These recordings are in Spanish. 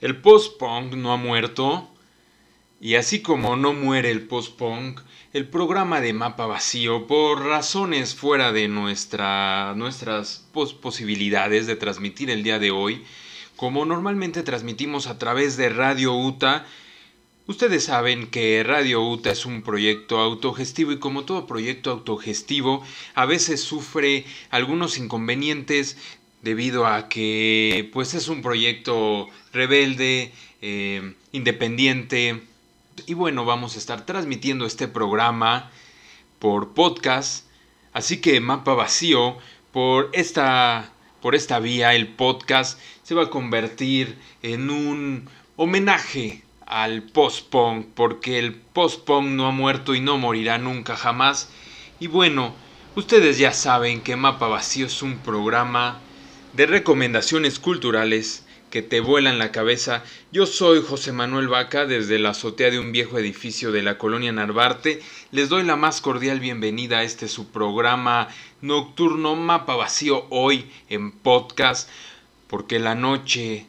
El post-punk no ha muerto. Y así como no muere el post-punk, el programa de Mapa Vacío, por razones fuera de nuestra, nuestras posibilidades de transmitir el día de hoy, como normalmente transmitimos a través de Radio UTA, ustedes saben que Radio UTA es un proyecto autogestivo y como todo proyecto autogestivo, a veces sufre algunos inconvenientes debido a que pues es un proyecto rebelde, eh, independiente. Y bueno, vamos a estar transmitiendo este programa por podcast. Así que Mapa Vacío, por esta, por esta vía, el podcast se va a convertir en un homenaje al post-punk, porque el post-punk no ha muerto y no morirá nunca jamás. Y bueno, ustedes ya saben que Mapa Vacío es un programa de recomendaciones culturales que te vuelan la cabeza. Yo soy José Manuel Vaca desde la azotea de un viejo edificio de la colonia Narvarte. Les doy la más cordial bienvenida a este su programa nocturno Mapa Vacío hoy en podcast porque la noche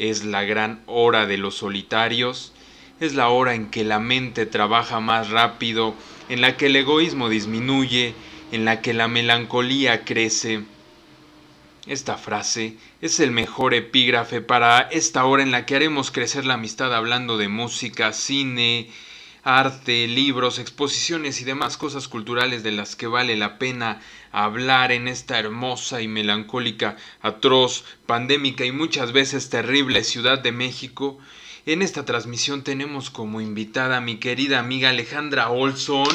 es la gran hora de los solitarios. Es la hora en que la mente trabaja más rápido, en la que el egoísmo disminuye, en la que la melancolía crece esta frase es el mejor epígrafe para esta hora en la que haremos crecer la amistad hablando de música, cine, arte, libros, exposiciones y demás cosas culturales de las que vale la pena hablar en esta hermosa y melancólica, atroz, pandémica y muchas veces terrible Ciudad de México. En esta transmisión tenemos como invitada a mi querida amiga Alejandra Olson,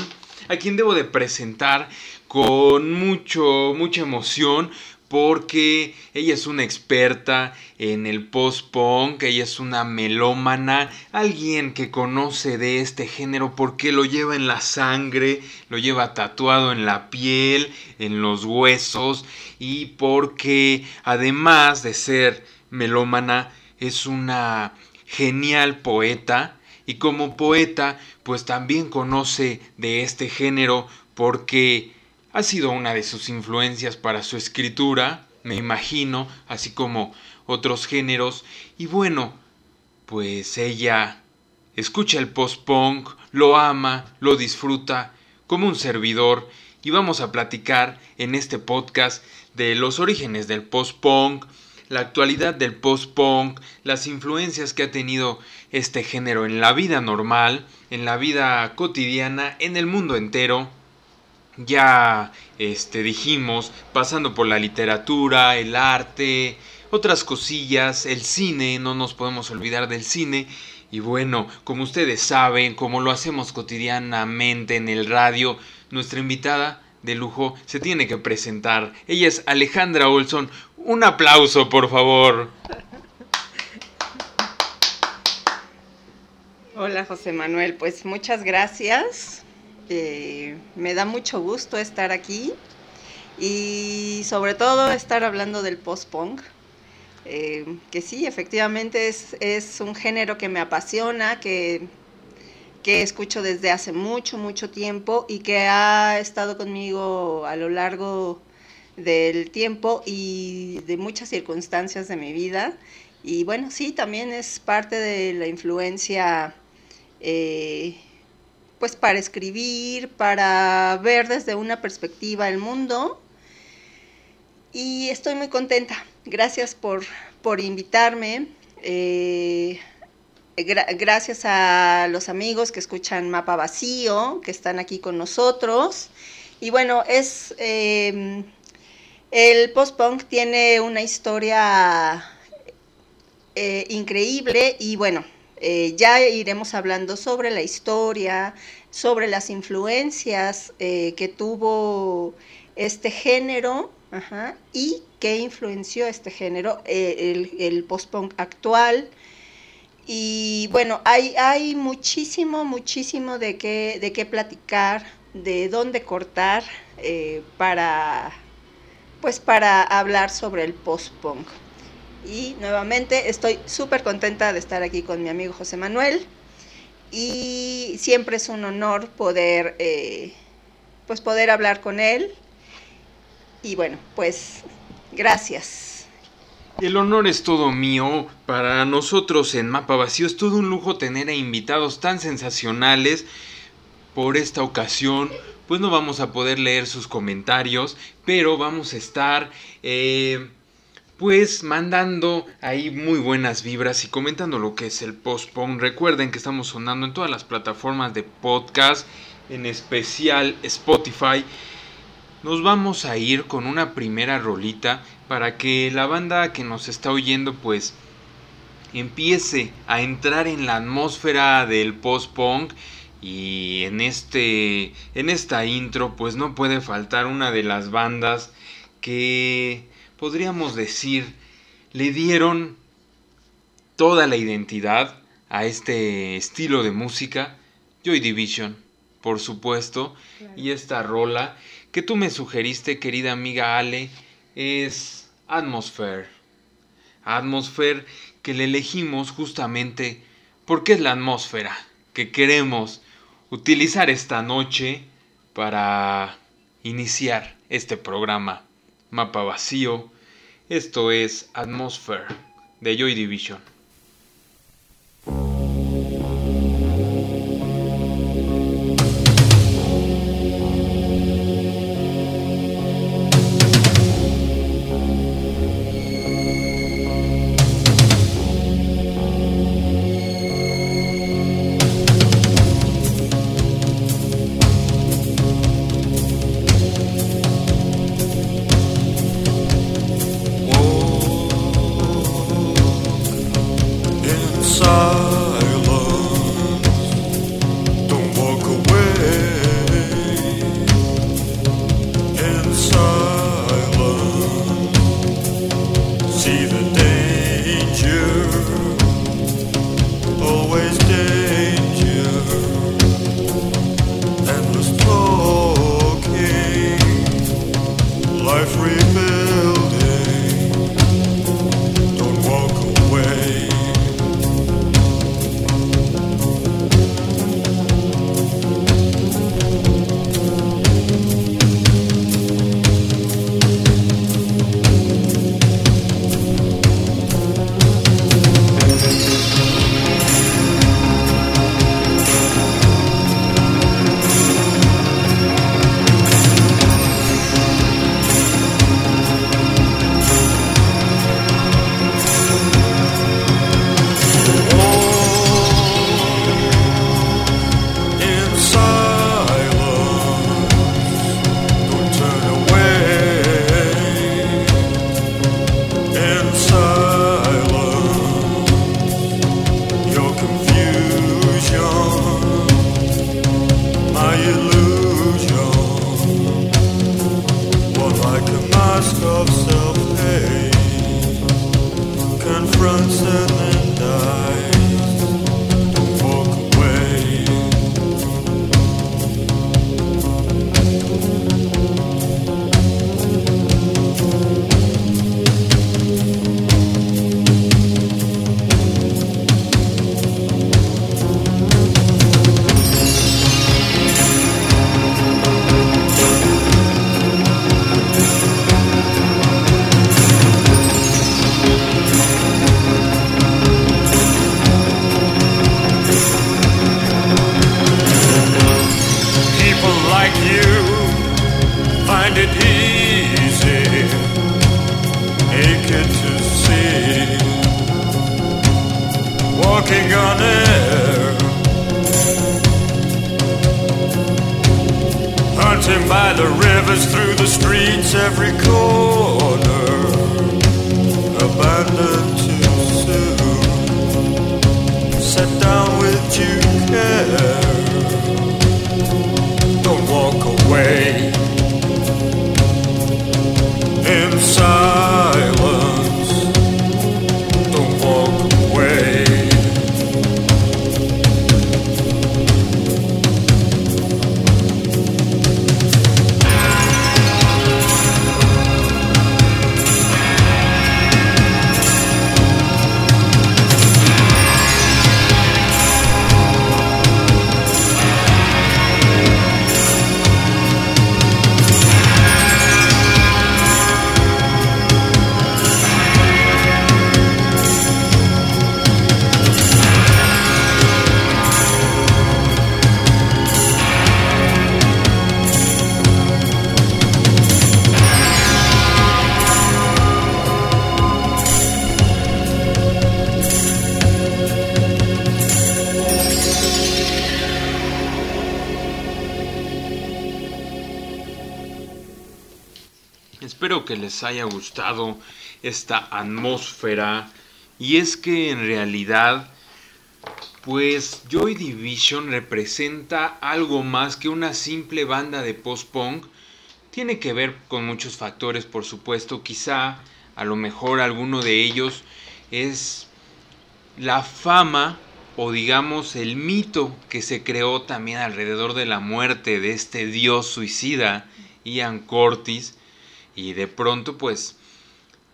a quien debo de presentar con mucho, mucha emoción porque ella es una experta en el post-punk, ella es una melómana, alguien que conoce de este género porque lo lleva en la sangre, lo lleva tatuado en la piel, en los huesos y porque además de ser melómana es una genial poeta y como poeta pues también conoce de este género porque ha sido una de sus influencias para su escritura, me imagino, así como otros géneros. Y bueno, pues ella escucha el post-punk, lo ama, lo disfruta como un servidor y vamos a platicar en este podcast de los orígenes del post-punk, la actualidad del post-punk, las influencias que ha tenido este género en la vida normal, en la vida cotidiana, en el mundo entero ya este, dijimos, pasando por la literatura, el arte, otras cosillas, el cine, no nos podemos olvidar del cine. Y bueno, como ustedes saben, como lo hacemos cotidianamente en el radio, nuestra invitada de lujo se tiene que presentar. Ella es Alejandra Olson. Un aplauso, por favor. Hola José Manuel, pues muchas gracias me da mucho gusto estar aquí y sobre todo estar hablando del post-punk. Eh, que sí, efectivamente es, un género que me apasiona, que, que escucho desde hace mucho, mucho tiempo y que ha estado conmigo a lo largo del tiempo y de muchas circunstancias de mi vida. Y bueno, sí, también es parte de la influencia eh, pues para escribir, para ver desde una perspectiva el mundo. Y estoy muy contenta. Gracias por, por invitarme. Eh, gracias a los amigos que escuchan Mapa Vacío, que están aquí con nosotros. Y bueno, es em, el post-punk tiene una historia eh, increíble y bueno, eh, ya iremos hablando sobre la historia, sobre las influencias eh, que tuvo este género y qué influenció este género, eh, el, el post-punk actual. Y bueno, hay, hay muchísimo, muchísimo de qué, de qué platicar, de dónde cortar para, pues para hablar sobre el post-punk. Y nuevamente estoy súper contenta de estar aquí con mi amigo José Manuel. Y siempre es un honor poder, eh, pues poder hablar con él. Y bueno, pues gracias. El honor es todo mío. Para nosotros en Mapa Vacío es todo un lujo tener a invitados tan sensacionales. Por esta ocasión, pues no vamos a poder leer sus comentarios, pero vamos a estar, eh, pues, mandando ahí muy buenas vibras y comentando lo que es el post-punk. Recuerden que estamos sonando en todas las plataformas de podcast, en especial Spotify. Nos vamos a ir con una primera rolita para que la banda que nos está oyendo pues empiece a entrar en la atmósfera del post-punk y en este en esta intro pues no puede faltar una de las bandas que podríamos decir le dieron toda la identidad a este estilo de música Joy Division por supuesto y esta rola que tú me sugeriste querida amiga Ale es Atmosphere. Atmosphere que le elegimos justamente porque es la atmósfera que queremos utilizar esta noche para iniciar este programa Mapa Vacío. Esto es Atmosphere de Joy Division. Haya gustado esta atmósfera. Y es que en realidad, pues Joy Division representa algo más que una simple banda de post-punk. Tiene que ver con muchos factores, por supuesto. Quizá, a lo mejor, alguno de ellos es la fama o digamos el mito que se creó también alrededor de la muerte de este dios suicida, Ian Curtis, y de pronto pues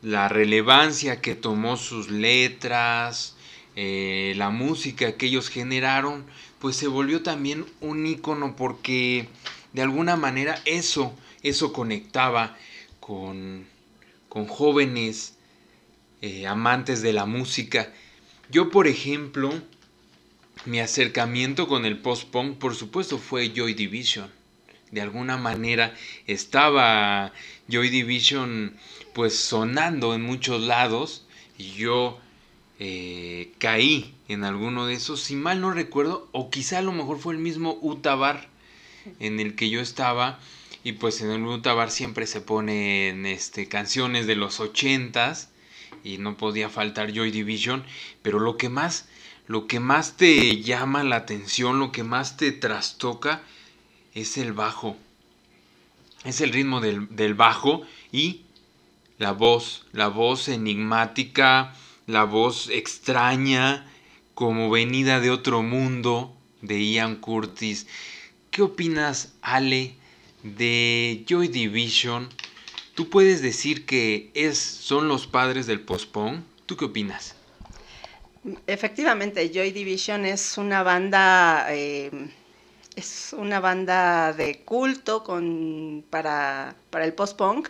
la relevancia que tomó sus letras, eh, la música que ellos generaron, pues se volvió también un icono porque de alguna manera eso, eso conectaba con, con jóvenes eh, amantes de la música. Yo, por ejemplo, mi acercamiento con el post-punk, por supuesto, fue Joy Division. De alguna manera estaba Joy Division pues sonando en muchos lados y yo eh, caí en alguno de esos, si mal no recuerdo, o quizá a lo mejor fue el mismo Utabar en el que yo estaba y pues en el Utabar siempre se ponen este, canciones de los ochentas y no podía faltar Joy Division, pero lo que más lo que más te llama la atención, lo que más te trastoca es el bajo. Es el ritmo del, del bajo y la voz, la voz enigmática, la voz extraña, como venida de otro mundo de Ian Curtis. ¿Qué opinas, Ale, de Joy Division? ¿Tú puedes decir que es, son los padres del post-punk? ¿Tú qué opinas? Efectivamente, Joy Division es una banda, eh, es una banda de culto con, para, para el post-punk,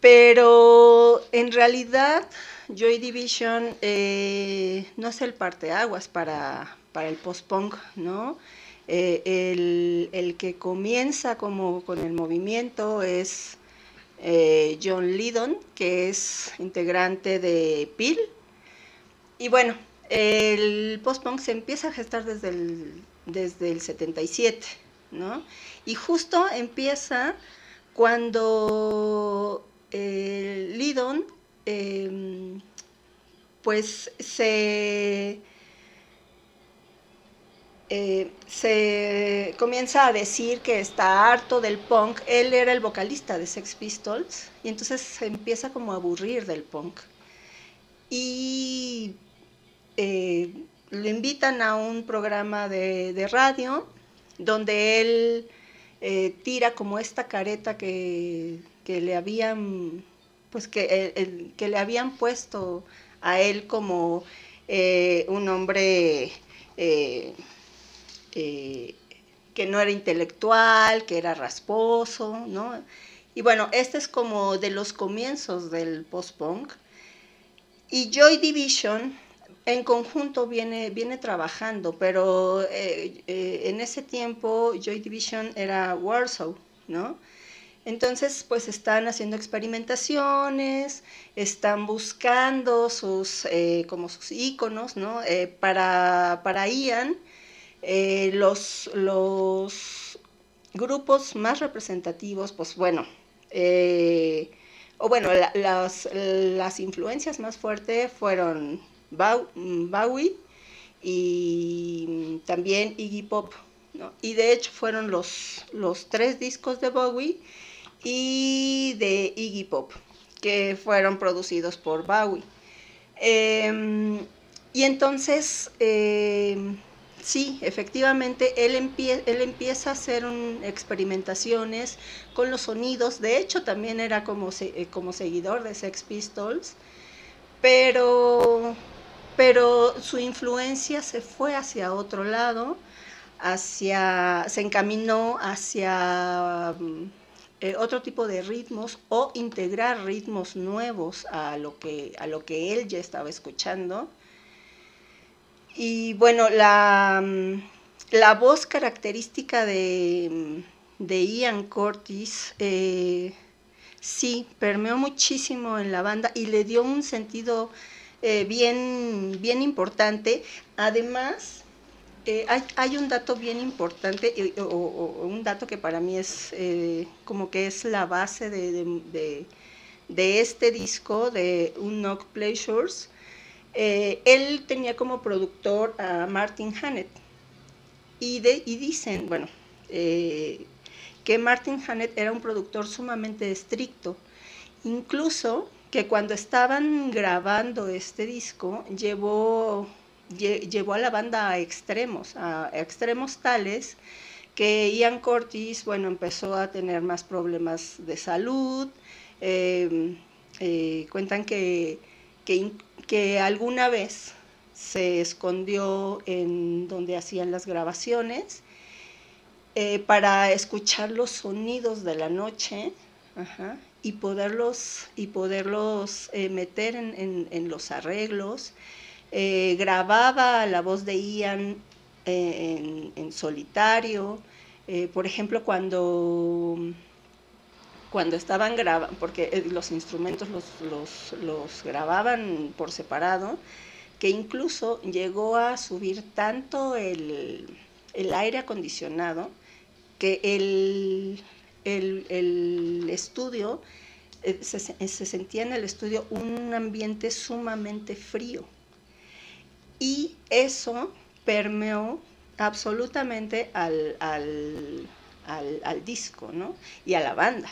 pero en realidad Joy Division eh, no es el parteaguas para, para el post-punk, ¿no? Eh, el, el, que comienza como con el movimiento es John Lydon, que es integrante de Peel, y bueno, el post-punk se empieza a gestar desde el, desde el 77, ¿no? Y justo empieza cuando eh, Lidon, em, pues se, eh, se comienza a decir que está harto del punk. Él era el vocalista de Sex Pistols y entonces se empieza como a aburrir del punk. Y eh, lo invitan a un programa de, radio donde él eh, tira como esta careta que, le habían pues que, que, le habían puesto a él como eh, un hombre que no era intelectual, que era rasposo, ¿no? Y bueno, este es como de los comienzos del post-punk. Y Joy Division en conjunto viene, viene trabajando, pero eh, eh, en ese tiempo Joy Division era Warsaw, ¿no? Entonces, pues están haciendo experimentaciones, están buscando sus, eh, como sus íconos, ¿no? para, para Ian, los, los grupos más representativos, pues bueno, o bueno, las, las influencias más fuertes fueron Bowie y también Iggy Pop. Y de hecho fueron los, los tres discos de Bowie y de Iggy Pop, que fueron producidos por Bowie. Em, y entonces, em, sí, efectivamente, él, él empieza a hacer experimentaciones con los sonidos. De hecho, también era como, eh, como seguidor de Sex Pistols. Pero pero su influencia se fue hacia otro lado, hacia, se encaminó hacia mm, eh, otro tipo de ritmos o integrar ritmos nuevos a lo que, a lo que él ya estaba escuchando. Y bueno, la, mm, la voz característica de, mm, de Ian Curtis eh, sí permeó muchísimo en la banda y le dio un sentido eh, bien, bien importante. Además, eh, hay, un dato bien importante, o, un dato que para mí es eh, como que es la base de, este disco, de Unknown Pleasures. Eh, él tenía como productor a Martin Hannett. Y, y dicen, bueno, que Martin Hannett era un productor sumamente estricto. Incluso que cuando estaban grabando este disco, llevó llevó a la banda a extremos, a extremos tales que Ian Curtis, bueno, empezó a tener más problemas de salud. Em, eh, cuentan que, que, alguna vez se escondió en donde hacían las grabaciones eh, para escuchar los sonidos de la noche y poderlos, y poderlos eh, meter en, en, los arreglos. Eh, grababa la voz de Ian eh, en, solitario, por ejemplo, cuando, cuando estaban grabando, porque los instrumentos los, grababan por separado, que incluso llegó a subir tanto el, aire acondicionado que el, el, estudio, se, se, sentía en el estudio un ambiente sumamente frío. Y eso permeó absolutamente al, al, disco, ¿no? Y a la banda.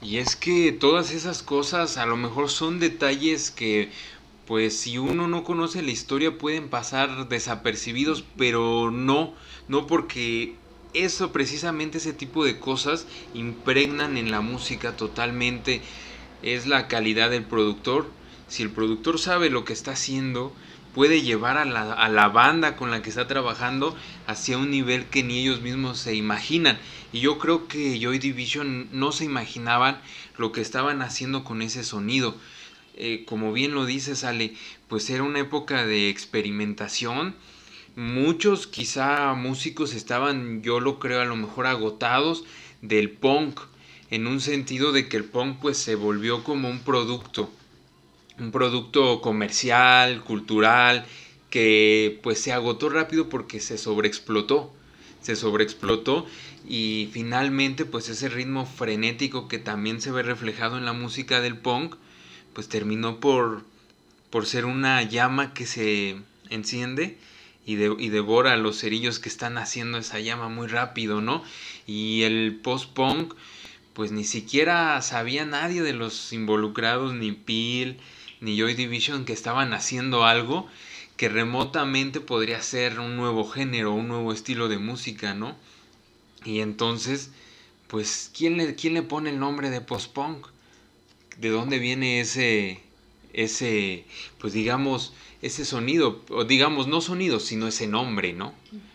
Y es que todas esas cosas a lo mejor son detalles que pues si uno no conoce la historia pueden pasar desapercibidos, pero no, no porque eso precisamente ese tipo de cosas impregnan en la música totalmente es la calidad del productor. Si el productor sabe lo que está haciendo, puede llevar a la, a la, banda con la que está trabajando hacia un nivel que ni ellos mismos se imaginan. Y yo creo que Joy Division no se imaginaban lo que estaban haciendo con ese sonido. Eh, como bien lo dice Sale, pues era una época de experimentación. Muchos quizá músicos estaban, yo lo creo, a lo mejor agotados del punk, en un sentido de que el punk pues se volvió como un producto un producto comercial, cultural, que pues se agotó rápido porque se sobreexplotó, se sobreexplotó y finalmente pues ese ritmo frenético que también se ve reflejado en la música del punk, pues terminó por, por ser una llama que se enciende y, y devora los cerillos que están haciendo esa llama muy rápido, ¿no? Y el post-punk, pues ni siquiera sabía nadie de los involucrados, ni Peel, ni Joy Division que estaban haciendo algo que remotamente podría ser un nuevo género, un nuevo estilo de música, ¿no? Y entonces, pues, ¿quién le, quién le pone el nombre de post-punk? ¿De dónde viene ese, ese, pues digamos, ese sonido? O digamos, no sonido, sino ese nombre, ¿no?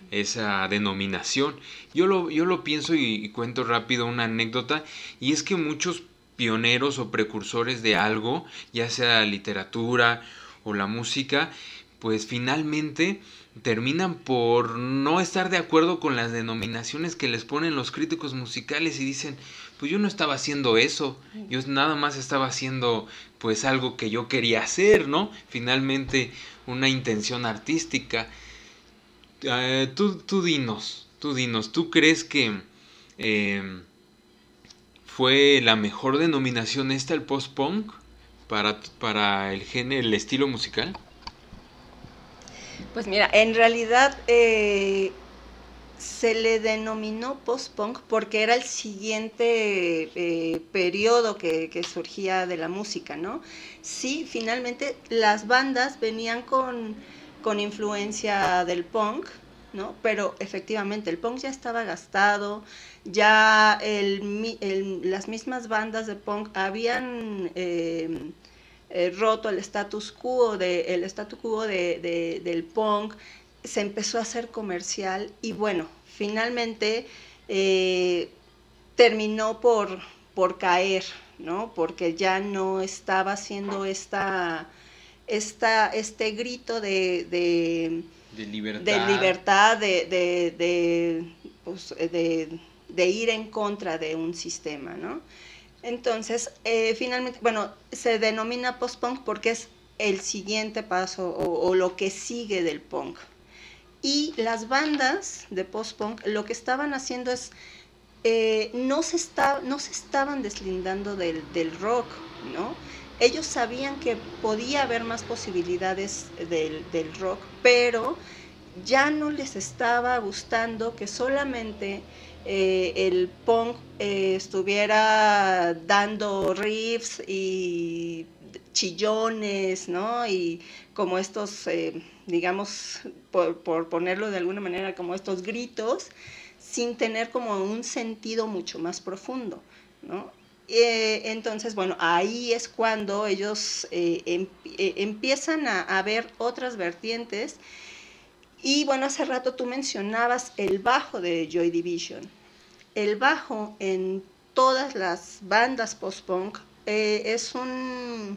Esa denominación. Yo lo, yo lo pienso y cuento rápido una anécdota, y es que muchos pioneros o precursores de algo, ya sea la literatura o la música, pues finalmente terminan por no estar de acuerdo con las denominaciones que les ponen los críticos musicales y dicen, pues yo no estaba haciendo eso, yo nada más estaba haciendo pues algo que yo quería hacer, ¿no? Finalmente una intención artística. Eh, tú, tú dinos, tú dinos, ¿tú crees que eh, fue la mejor denominación esta, el post-punk, para, para el el estilo musical? Pues mira, en realidad eh, se le denominó post-punk porque era el siguiente eh, periodo que, surgía de la música, ¿no? Sí, finalmente las bandas venían con, con influencia del punk, ¿no? Pero efectivamente el punk ya estaba gastado, ya las mismas bandas de punk habían em, eh, roto el status quo, de, el status quo de, del punk, se empezó a hacer comercial y bueno, finalmente eh, terminó por, por caer, ¿no? Porque ya no estaba haciendo esta, esta, este grito de, de, libertad, de, libertad, de, pues, de de ir en contra de un sistema, ¿no? Entonces, eh, finalmente, bueno, se denomina post-punk porque es el siguiente paso o, lo que sigue del punk. Y las bandas de post-punk lo que estaban haciendo es, eh, no, se está, no se estaban deslindando del, del rock, ¿no? Ellos sabían que podía haber más posibilidades del, del rock, pero ya no les estaba gustando que solamente eh, el punk eh, estuviera dando riffs y chillones, ¿no? Y como estos, eh, digamos, por, ponerlo de alguna manera, como estos gritos, sin tener como un sentido mucho más profundo, ¿no? entonces, bueno, ahí es cuando ellos em, empiezan a, a ver otras vertientes y bueno, hace rato tú mencionabas el bajo de Joy Division. El bajo en todas las bandas post-punk eh, es un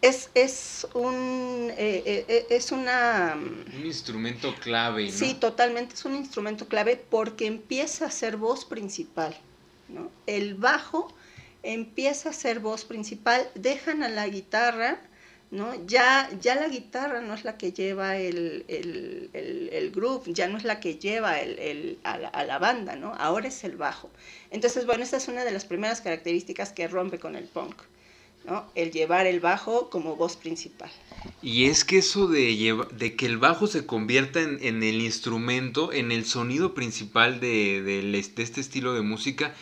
es, es un eh, eh, es una un instrumento clave ¿no? sí totalmente es un instrumento clave porque empieza a ser voz principal ¿no? el bajo empieza a ser voz principal dejan a la guitarra ¿no? Ya, ya la guitarra no es la que lleva el, el, el, groove, ya no es la que lleva el, a, la, a, la, banda, ¿no? Ahora es el bajo. Entonces, bueno, esta es una de las primeras características que rompe con el punk, ¿no? El llevar el bajo como voz principal. Y es que eso de, de que el bajo se convierta en, en el instrumento, en el sonido principal de, de este estilo de música,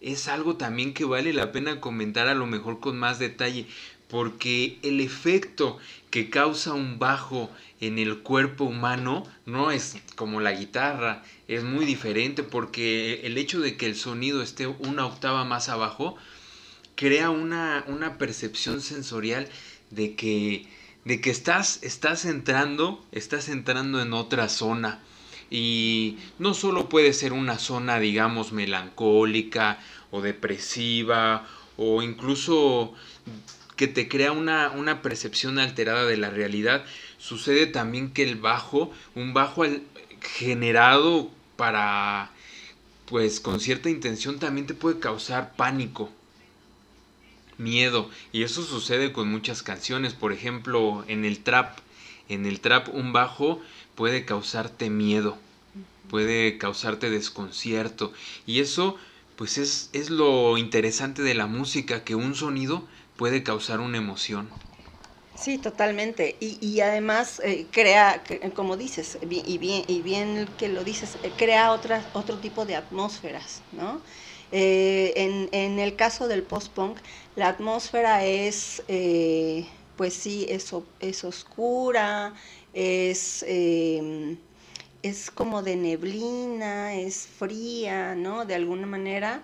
es algo también que vale la pena comentar a lo mejor con más detalle, porque el efecto que causa un bajo en el cuerpo humano no es como la guitarra, es muy diferente porque el hecho de que el sonido esté una octava más abajo crea una, una percepción sensorial de que, de que estás, estás entrando, estás entrando en otra zona. Y no solo puede ser una zona, digamos, melancólica o depresiva o incluso que te crea una, una percepción alterada de la realidad. Sucede también que el bajo, un bajo generado para, pues con cierta intención, también te puede causar pánico, miedo. Y eso sucede con muchas canciones. Por ejemplo, en el trap. En el trap un bajo puede causarte miedo, puede causarte desconcierto. Y eso, pues es, es lo interesante de la música, que un sonido puede causar una emoción. Sí, totalmente. Y, y además eh, crea, como dices, y bien, y bien que lo dices, eh, crea otro tipo de atmósferas, ¿no? Eh, en, en, el caso del post-punk, la atmósfera es, pues sí, es, es oscura, es, eh, es como de neblina, es fría, ¿no? De alguna manera.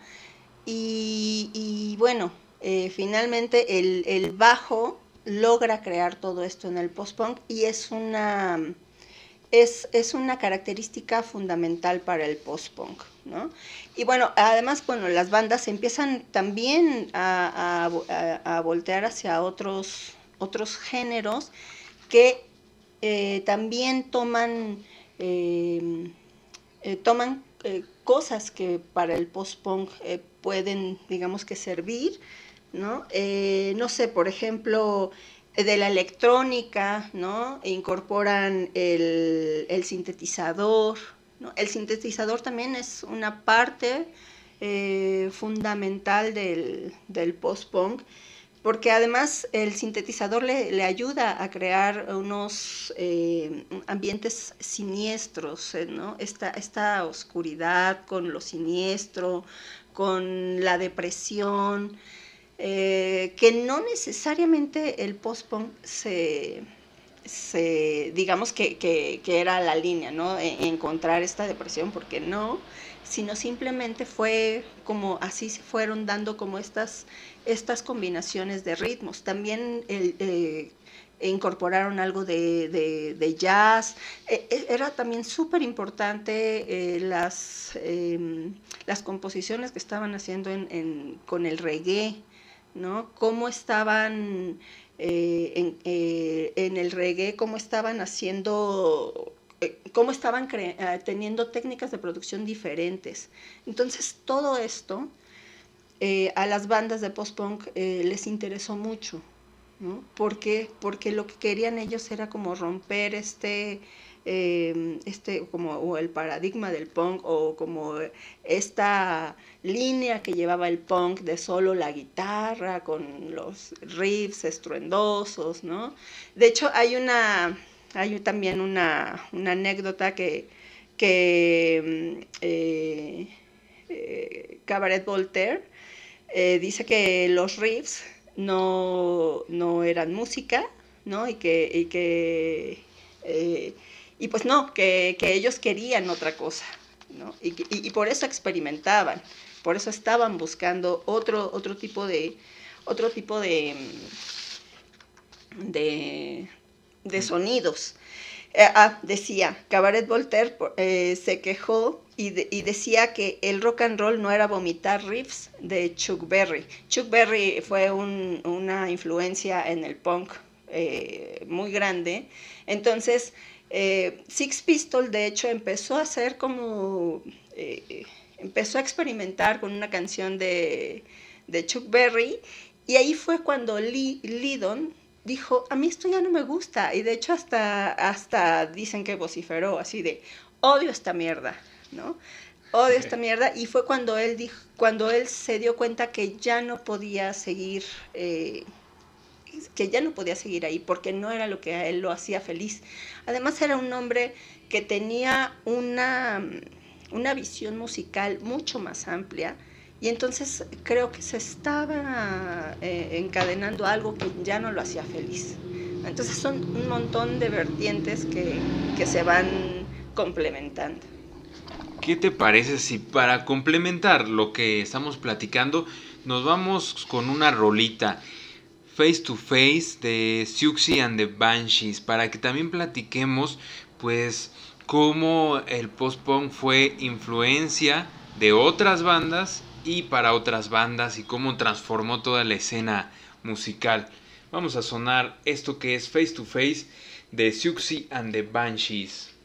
Y, y bueno, eh, finalmente el, bajo logra crear todo esto en el post-punk y es una, es, es, una característica fundamental para el post-punk. ¿no? Y bueno, además, bueno, las bandas empiezan también a, a, voltear hacia otros, otros géneros que eh, también toman, eh, eh, toman cosas que para el post-punk pueden, digamos que servir ¿no? Eh, no sé, por ejemplo, de la electrónica, ¿no? Incorporan el, el sintetizador, ¿no? El sintetizador también es una parte eh, fundamental del, del post-punk, porque además el sintetizador le, le ayuda a crear unos eh, ambientes siniestros. ¿no? Esta, esta oscuridad con lo siniestro, con la depresión, eh, que no necesariamente el post-punk se, digamos que, era la línea, ¿no? E, encontrar esta depresión, porque no, sino simplemente fue como así se fueron dando como estas, estas combinaciones de ritmos. También eh, incorporaron algo de, jazz. Eh, era también súper importante eh, las, eh, las composiciones que estaban haciendo en, en, con el reggae. ¿No? Cómo estaban eh, en, eh, en, el reggae, cómo estaban haciendo, eh, cómo estaban teniendo técnicas de producción diferentes. Entonces, todo esto a las bandas de post-punk les interesó mucho, ¿no? ¿Por qué? Porque lo que querían ellos era como romper este, em, este como el paradigma del punk o como esta línea que llevaba el punk de solo la guitarra con los riffs estruendosos, ¿no? De hecho hay una hay también una, anécdota que, que mm, eh, eh, Cabaret Voltaire eh, dice que los riffs no, eran música, ¿no? Y que, y que y pues no, que, ellos querían otra cosa, ¿no? Y, por eso experimentaban, por eso estaban buscando otro, otro tipo de, otro tipo de, mm, de, de sonidos. Eh, ah, decía, Cabaret Voltaire eh, se quejó y, decía que el rock and roll no era vomitar riffs de Chuck Berry. Chuck Berry fue una influencia en el punk eh, muy grande. Entonces, Six Pistols de hecho empezó a hacer como, empezó a experimentar con una canción de, Chuck Berry y ahí fue cuando Lee, Lydon dijo, a mí esto ya no me gusta. Y de hecho hasta, hasta dicen que vociferó así de, odio esta mierda, ¿no? Odio esta mierda. Y fue cuando él, dijo, cuando él se dio cuenta que ya no podía seguir, eh, que ya no podía seguir ahí, porque no era lo que a él lo hacía feliz. Además era un hombre que tenía una, una visión musical mucho más amplia y entonces creo que se estaba eh, encadenando algo que ya no lo hacía feliz. Entonces son un montón de vertientes que, que se van complementando. ¿Qué te parece si para complementar lo que estamos platicando nos vamos con una rolita Face to Face de Siuxi and the Banshees para que también platiquemos pues cómo el post-punk fue influencia de otras bandas y para otras bandas y cómo transformó toda la escena musical. Vamos a sonar esto que es Face to Face de Siuxi and the Banshees.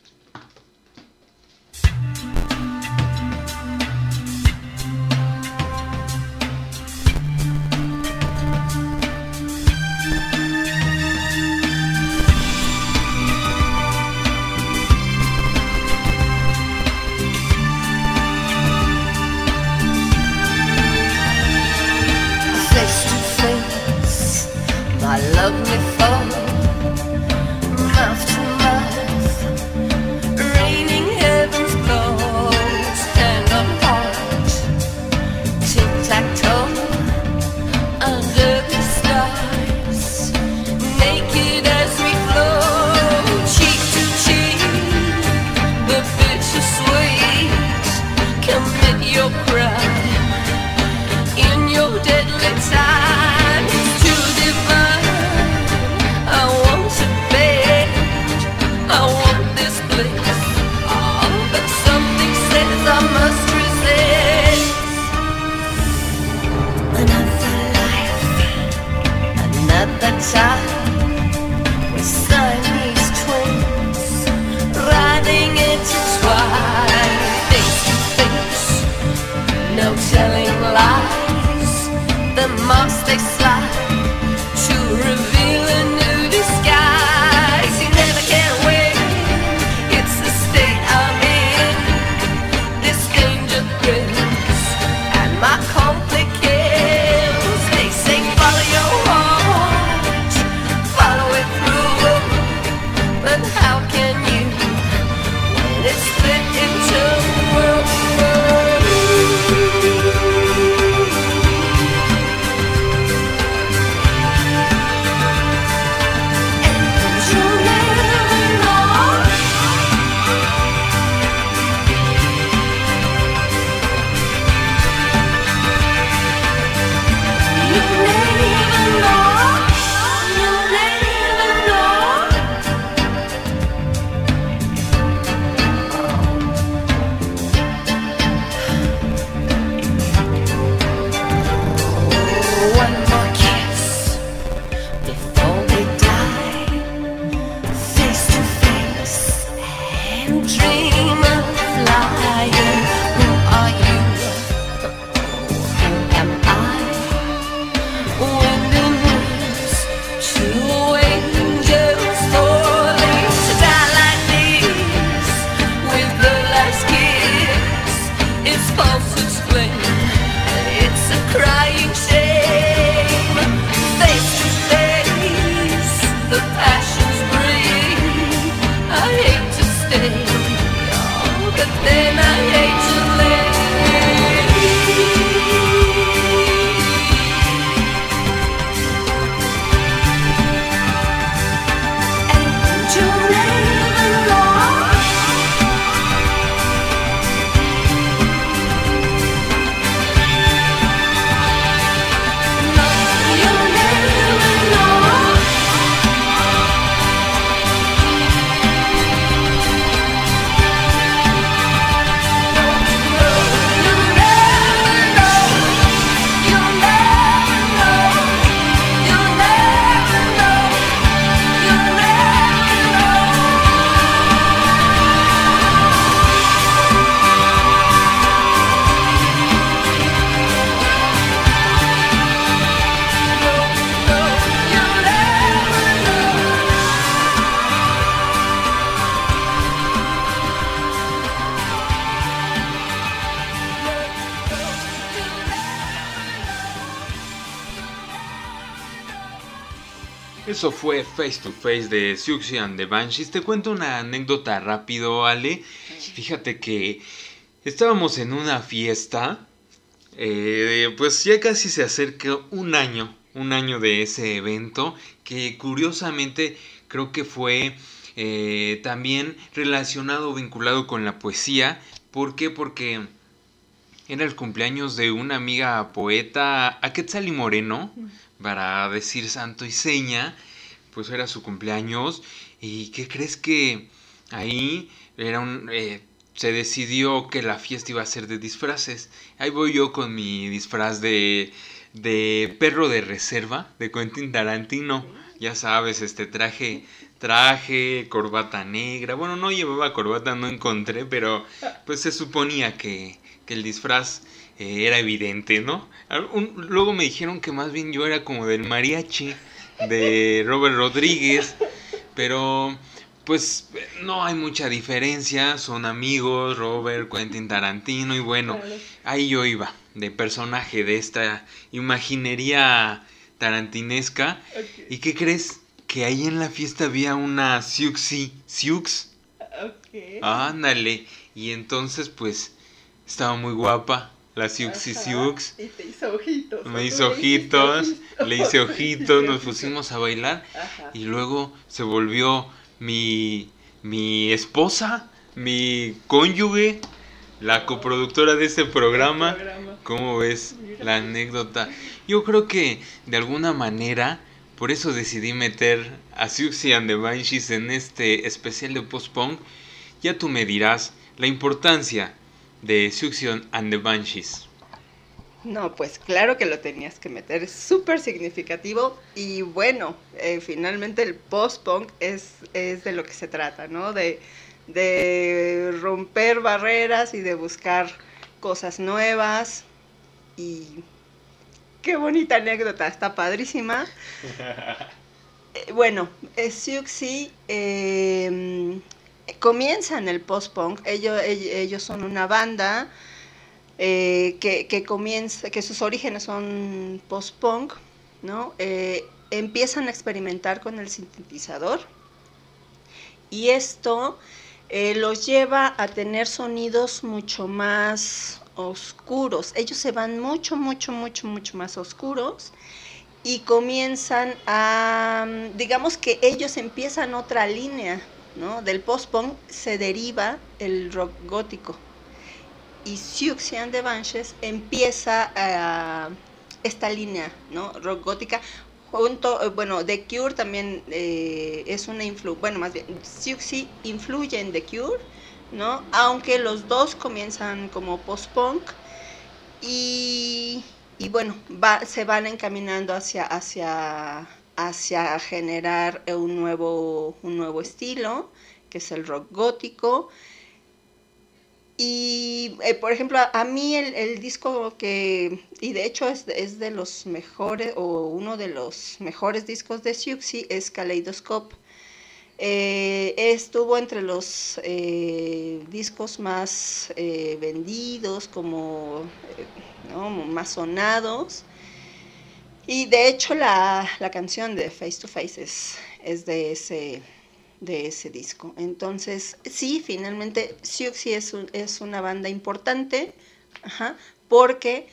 Eso fue Face to Face de Siouxsie and the Banshees. Te cuento una anécdota rápido, Ale. Fíjate que estábamos en una fiesta. Eh, pues ya casi se acerca un año, un año de ese evento, que curiosamente creo que fue eh, también relacionado, vinculado con la poesía. ¿Por qué? Porque era el cumpleaños de una amiga poeta, Aquetzali Moreno, para decir santo y seña pues era su cumpleaños y ¿qué crees que ahí era un... Eh, se decidió que la fiesta iba a ser de disfraces. Ahí voy yo con mi disfraz de, de perro de reserva de Quentin Tarantino. Ya sabes, este traje, traje, corbata negra. Bueno, no llevaba corbata, no encontré, pero pues se suponía que, que el disfraz eh, era evidente, ¿no? luego me dijeron que más bien yo era como del mariachi de Robert Rodríguez, pero pues no hay mucha diferencia, son amigos, Robert, Quentin Tarantino y bueno, ahí yo iba, de personaje de esta imaginería tarantinesca. ¿Y qué crees? Que ahí en la fiesta había una Siuxi, Siux. Ándale, y entonces pues estaba muy guapa la Siuxi Siux. Y te hizo ojitos. Me hizo ojitos, le hice ojitos, nos pusimos a bailar y luego se volvió mi, mi esposa, mi cónyuge, la coproductora de este programa. ¿Cómo ves la anécdota? Yo creo que de alguna manera, por eso decidí meter a Siuxi and the Banshees en este especial de post-punk. Ya tú me dirás la importancia de Suction and the Banshees. No, pues claro que lo tenías que meter, es súper significativo y bueno, eh, finalmente el post-punk es, es de lo que se trata, ¿no? De, de romper barreras y de buscar cosas nuevas y qué bonita anécdota, está padrísima. Eh, bueno, Siuxi eh, comienzan el post-punk, ellos, ellos son una banda eh, que, comienza, que sus orígenes son post-punk, ¿no? Eh, empiezan a experimentar con el sintetizador y esto eh, los lleva a tener sonidos mucho más oscuros. Ellos se van mucho, mucho, mucho, mucho más oscuros y comienzan a, digamos que ellos empiezan otra línea ¿no? Del post-punk se deriva el rock gótico. Y Siouxsie de Banshees empieza a esta línea, ¿no? Rock gótica. Junto, eh, bueno, The Cure también eh, es una influencia, bueno, más bien, Siouxsie influye en The Cure, ¿no? Aunque los dos comienzan como post-punk y, y, bueno, va, se van encaminando hacia, hacia hacia generar un nuevo, un nuevo estilo, que es el rock gótico. Y, eh, por ejemplo, a, mí el, disco que, y de hecho es, de los mejores, o uno de los mejores discos de Siouxsie, es Kaleidoscope. Eh, estuvo entre los eh, discos más vendidos, como más sonados. Y de hecho la, canción de Face to Face es, de, ese, de ese disco. Entonces, sí, finalmente Siouxsie es, es una banda importante, porque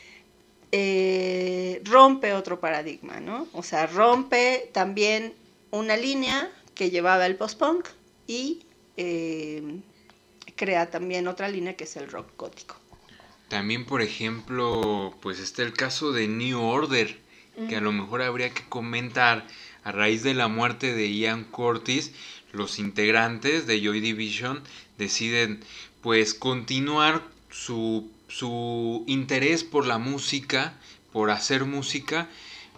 eh, rompe otro paradigma, ¿no? O sea, rompe también una línea que llevaba el post-punk y eh, crea también otra línea que es el rock gótico. También, por ejemplo, pues está el caso de New Order, que a lo mejor habría que comentar a raíz de la muerte de Ian Curtis, los integrantes de Joy Division deciden pues continuar su, su interés por la música, por hacer música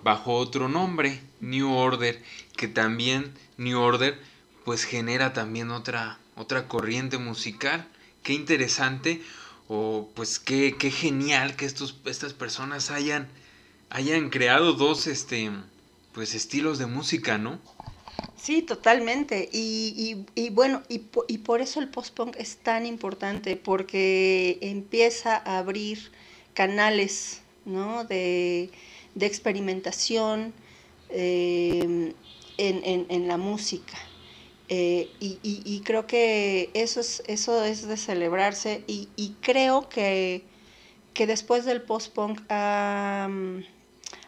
bajo otro nombre, New Order, que también New Order pues genera también otra, otra corriente musical. Qué interesante o pues qué, qué genial que estos, estas personas hayan, hayan creado dos este, pues estilos de música, ¿no? Sí, totalmente. Y, y, bueno, y, y, por eso el post-punk es tan importante, porque empieza a abrir canales ¿no? de, de experimentación eh, en, en, en, la música. Eh, y, y, creo que eso es, eso es de celebrarse y, creo que, que después del post-punk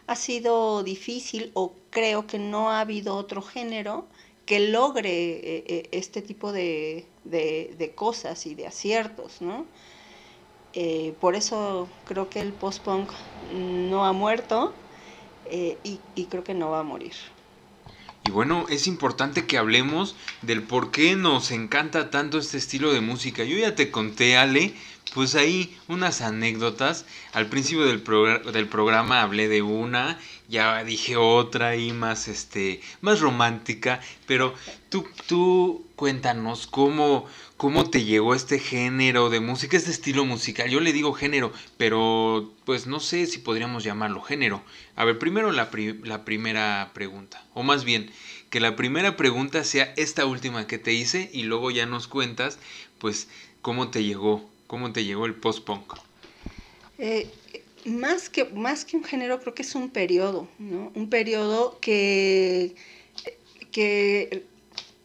ha sido difícil o creo que no ha habido otro género que logre eh, eh, este tipo de, cosas y de aciertos, ¿no? Eh, por eso creo que el post-punk no ha muerto y, y creo que no va a morir. Y bueno, es importante que hablemos del por qué nos encanta tanto este estilo de música. Yo ya te conté, Ale, pues ahí unas anécdotas. Al principio del, del programa hablé de una, ya dije otra y más este más romántica, pero tú tú cuéntanos cómo cómo te llegó este género de música, este estilo musical. Yo le digo género, pero pues no sé si podríamos llamarlo género. A ver, primero la, la primera pregunta, o más bien que la primera pregunta sea esta última que te hice y luego ya nos cuentas pues cómo te llegó ¿Cómo te llegó el post-punk? Eh, más, que, más que un género, creo que es un periodo, ¿no? Un periodo que, que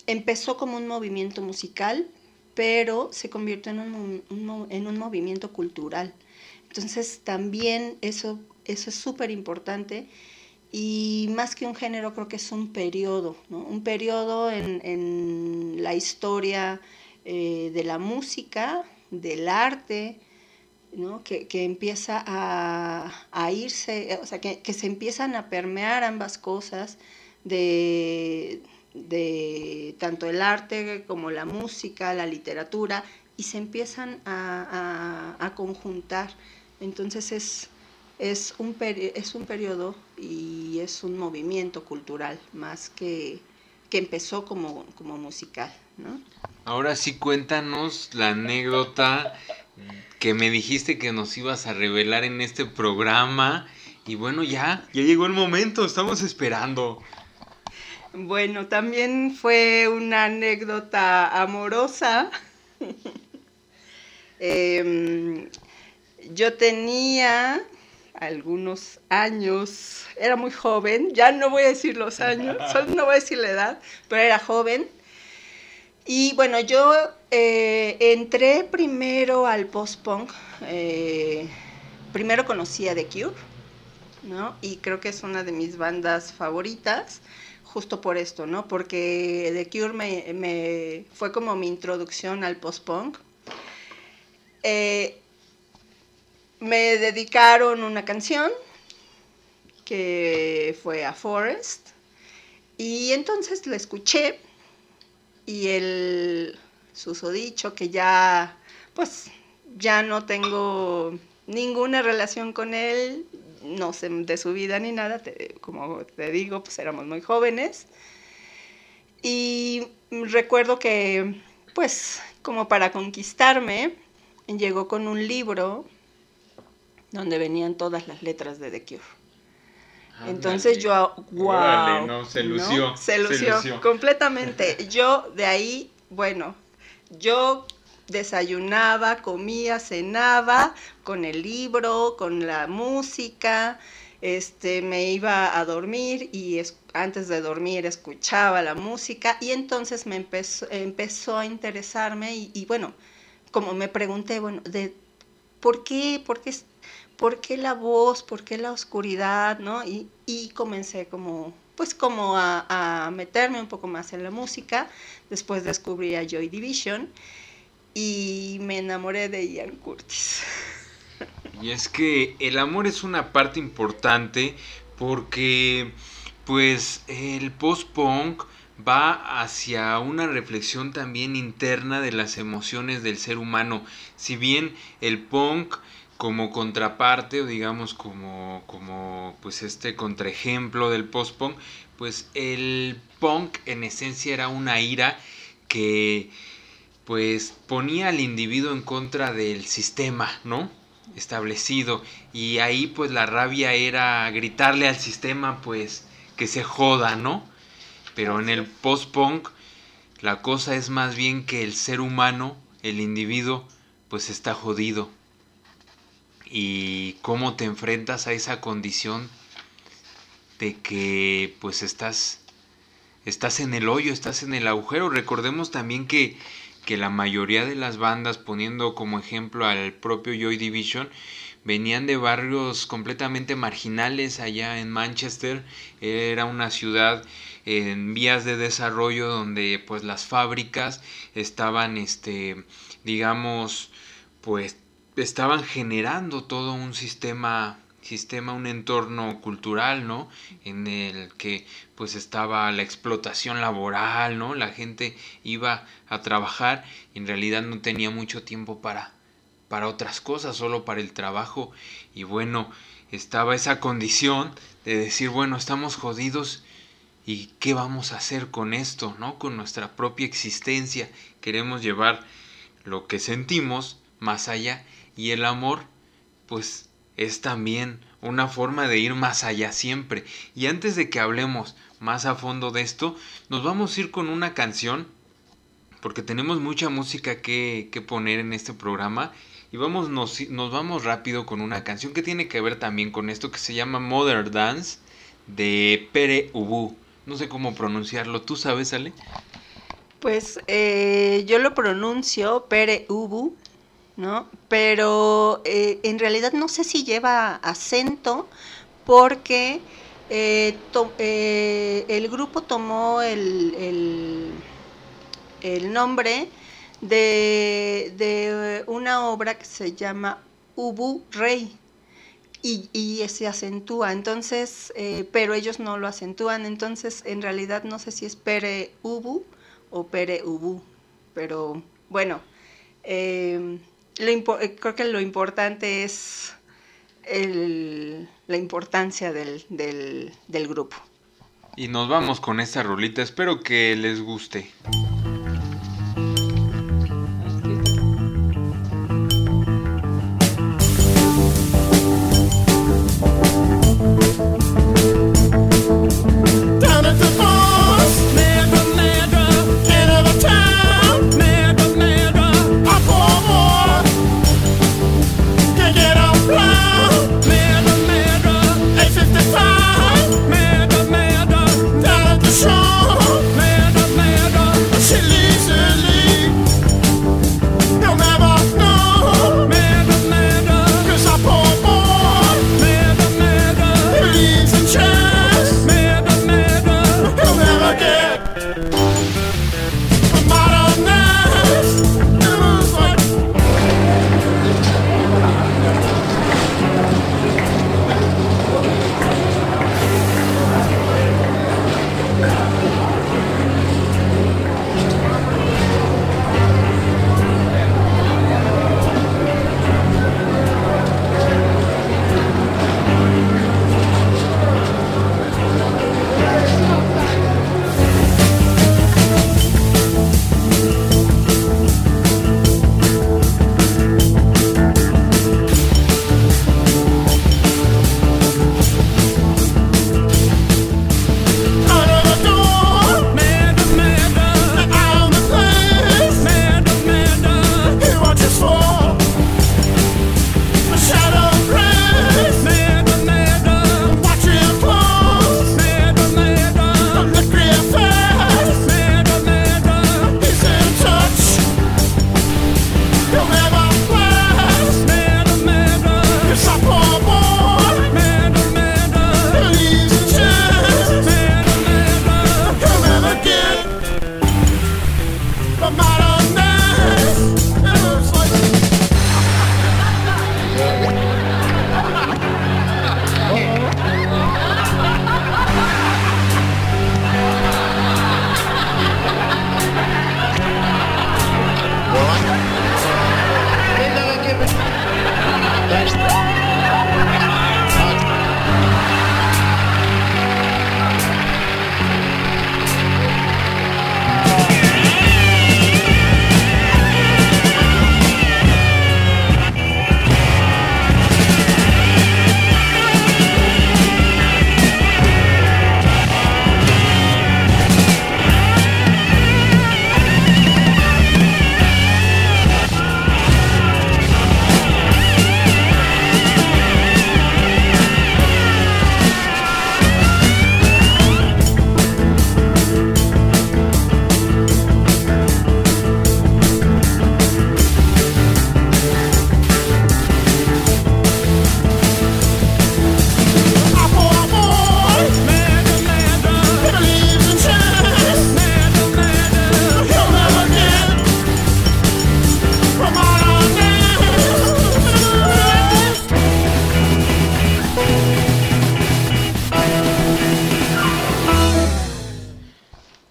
empezó como un movimiento musical, pero se convirtió en un, en un movimiento cultural. Entonces también eso, eso es súper importante y más que un género creo que es un periodo, ¿no? un periodo en, en la historia eh, de la música, del arte, ¿no? que, empieza a, irse, o sea, que, se empiezan a permear ambas cosas de, tanto el arte como la música, la literatura, y se empiezan a, conjuntar. Entonces es, es, un es un periodo y es un movimiento cultural más que, que empezó como, como musical. ¿no? Ahora sí cuéntanos la anécdota que me dijiste que nos ibas a revelar en este programa. Y bueno, ya, ya llegó el momento, estamos esperando. Bueno, también fue una anécdota amorosa. Em, yo tenía algunos años, era muy joven, ya no voy a decir los años, no voy a decir la edad, pero era joven y bueno, yo eh, entré primero al post-punk, eh, primero conocí a The Cure, ¿no? Y creo que es una de mis bandas favoritas, justo por esto, ¿no? Porque The Cure me, fue como mi introducción al post-punk. Eh, me dedicaron una canción que fue a Forest y entonces la escuché y el susodicho que ya, pues, ya no tengo ninguna relación con él, no sé de su vida ni nada, como te digo, pues éramos muy jóvenes. Y recuerdo que, pues, como para conquistarme, llegó con un libro donde venían todas las letras de The Cure. Entonces yo, wow. se, lució, se, lució, completamente. Yo de ahí, bueno, yo desayunaba, comía, cenaba con el libro, con la música. este, me iba a dormir y antes de dormir escuchaba la música y entonces me empezó, empezó a interesarme y, bueno, como me pregunté, bueno, de por qué, por qué, por qué la voz, por qué la oscuridad, ¿no? Y, y comencé como, pues como a, a, meterme un poco más en la música. Después descubrí a Joy Division y me enamoré de Ian Curtis. Y es que el amor es una parte importante porque pues el post-punk va hacia una reflexión también interna de las emociones del ser humano. Si bien el punk como contraparte o digamos como, como pues este contraejemplo del post-punk, pues el punk en esencia era una ira que pues ponía al individuo en contra del sistema, ¿no? establecido y ahí pues la rabia era gritarle al sistema pues que se joda, ¿no? Pero en el post-punk la cosa es más bien que el ser humano, el individuo, pues está jodido. Y cómo te enfrentas a esa condición de que pues estás estás en el hoyo, estás en el agujero. Recordemos también que que la mayoría de las bandas, poniendo como ejemplo al propio Joy Division, venían de barrios completamente marginales allá en Manchester. Era una ciudad en vías de desarrollo donde pues las fábricas estaban este digamos pues estaban generando todo un sistema sistema, un entorno cultural, ¿no? En el que pues estaba la explotación laboral, ¿no? La gente iba a trabajar y en realidad no tenía mucho tiempo para, para otras cosas, solo para el trabajo. Y bueno, estaba esa condición de decir, bueno, estamos jodidos y qué vamos a hacer con esto, ¿no? Con nuestra propia existencia. Queremos llevar lo que sentimos más allá y el amor, pues es también una forma de ir más allá siempre. Y antes de que hablemos más a fondo de esto, nos vamos a ir con una canción, porque tenemos mucha música que, poner en este programa. Y vamos, nos, nos, vamos rápido con una canción que tiene que ver también con esto que se llama Mother Dance de Pere Ubu. No sé cómo pronunciarlo, ¿tú sabes, Ale? Pues eh, yo lo pronuncio Pere Ubu, ¿no? Pero eh, en realidad no sé si lleva acento porque eh, eh, el grupo tomó el, nombre de, una obra que se llama Ubu Rey. Y, se acentúa, entonces, pero ellos no lo acentúan, entonces en realidad no sé si es Pere Ubu o Pere Ubu, pero bueno, creo que lo importante es la importancia del, del grupo. Y nos vamos con esta rolita, espero que les guste.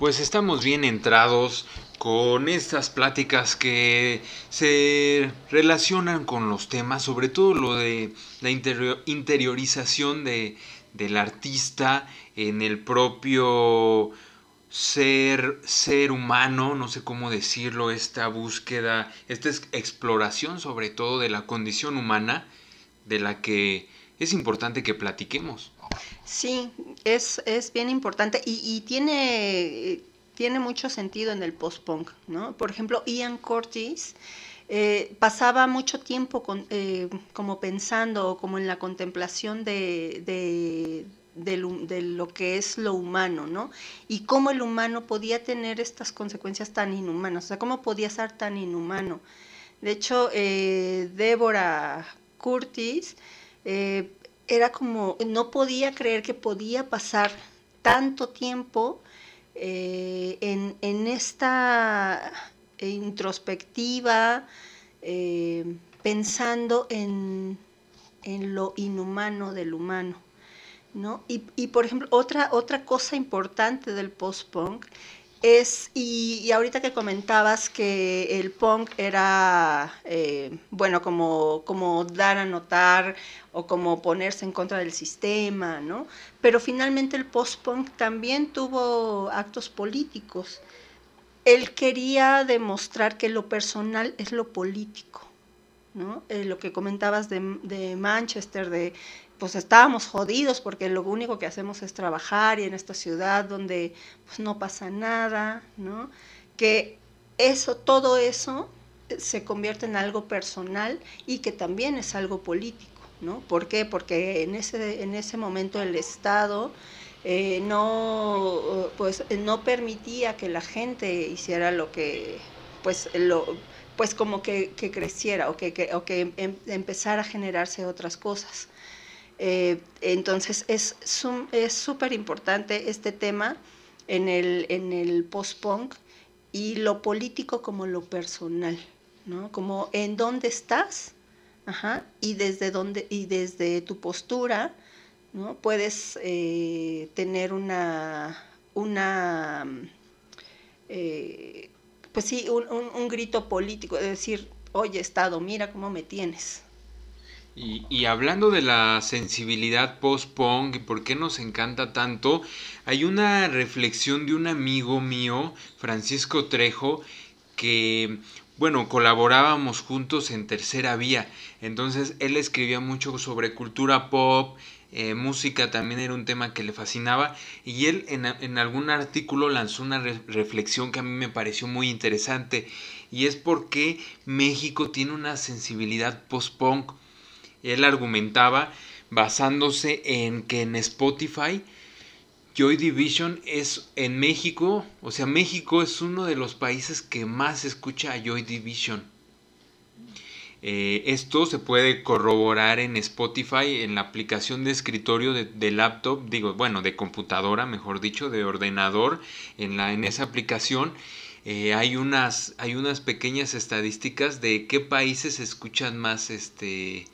Pues estamos bien entrados con estas pláticas que se relacionan con los temas, sobre todo lo de la interiorización de, del artista en el propio ser, ser humano, no sé cómo decirlo, esta búsqueda, esta exploración sobre todo de la condición humana, de la que es importante que platiquemos. Sí, es, es bien importante y, tiene, tiene mucho sentido en el post-punk, ¿no? Por ejemplo, Ian Curtis eh, pasaba mucho tiempo con, eh, como pensando, como en la contemplación de, de, de, lo, que es lo humano, ¿no? Y cómo el humano podía tener estas consecuencias tan inhumanas, o sea, cómo podía ser tan inhumano. De hecho, eh, Débora Curtis era como, no podía creer que podía pasar tanto tiempo eh, en, esta introspectiva, eh, pensando en, lo inhumano del humano. ¿no? Y, y, por ejemplo, otra, otra cosa importante del post-punk es, y, ahorita que comentabas que el punk era, eh, bueno, como, como dar a notar o como ponerse en contra del sistema, ¿no? Pero finalmente el post-punk también tuvo actos políticos. Él quería demostrar que lo personal es lo político, ¿no? Eh, lo que comentabas de, de Manchester, de pues estábamos jodidos porque lo único que hacemos es trabajar y en esta ciudad donde pues no pasa nada, ¿no? Que eso, todo eso eh, se convierte en algo personal y que también es algo político, ¿no? ¿Por qué? Porque en ese, en ese momento el Estado eh, no, pues, no permitía que la gente hiciera lo que, pues, lo, pues como que, creciera o que, o que em, empezara a generarse otras cosas. Eh, entonces es súper importante este tema en el, en el post-punk y lo político como lo personal, ¿no? Como en dónde estás y, desde dónde, y desde tu postura ¿no? puedes eh, tener una, una eh, pues sí, un, un grito político, de decir, oye Estado, mira cómo me tienes. Y, hablando de la sensibilidad post-punk y por qué nos encanta tanto, hay una reflexión de un amigo mío, Francisco Trejo, que, bueno, colaborábamos juntos en Tercera Vía. Entonces él escribía mucho sobre cultura pop, eh, música también era un tema que le fascinaba y él en, algún artículo lanzó una reflexión que a mí me pareció muy interesante y es porque México tiene una sensibilidad post-punk él argumentaba basándose en que en Spotify Joy Division es en México, o sea, México es uno de los países que más escucha a Joy Division. Eh, esto se puede corroborar en Spotify, en la aplicación de escritorio de, laptop, digo, bueno, de computadora, mejor dicho, de ordenador, en, la, en esa aplicación eh, hay, unas, hay unas pequeñas estadísticas de qué países escuchan más este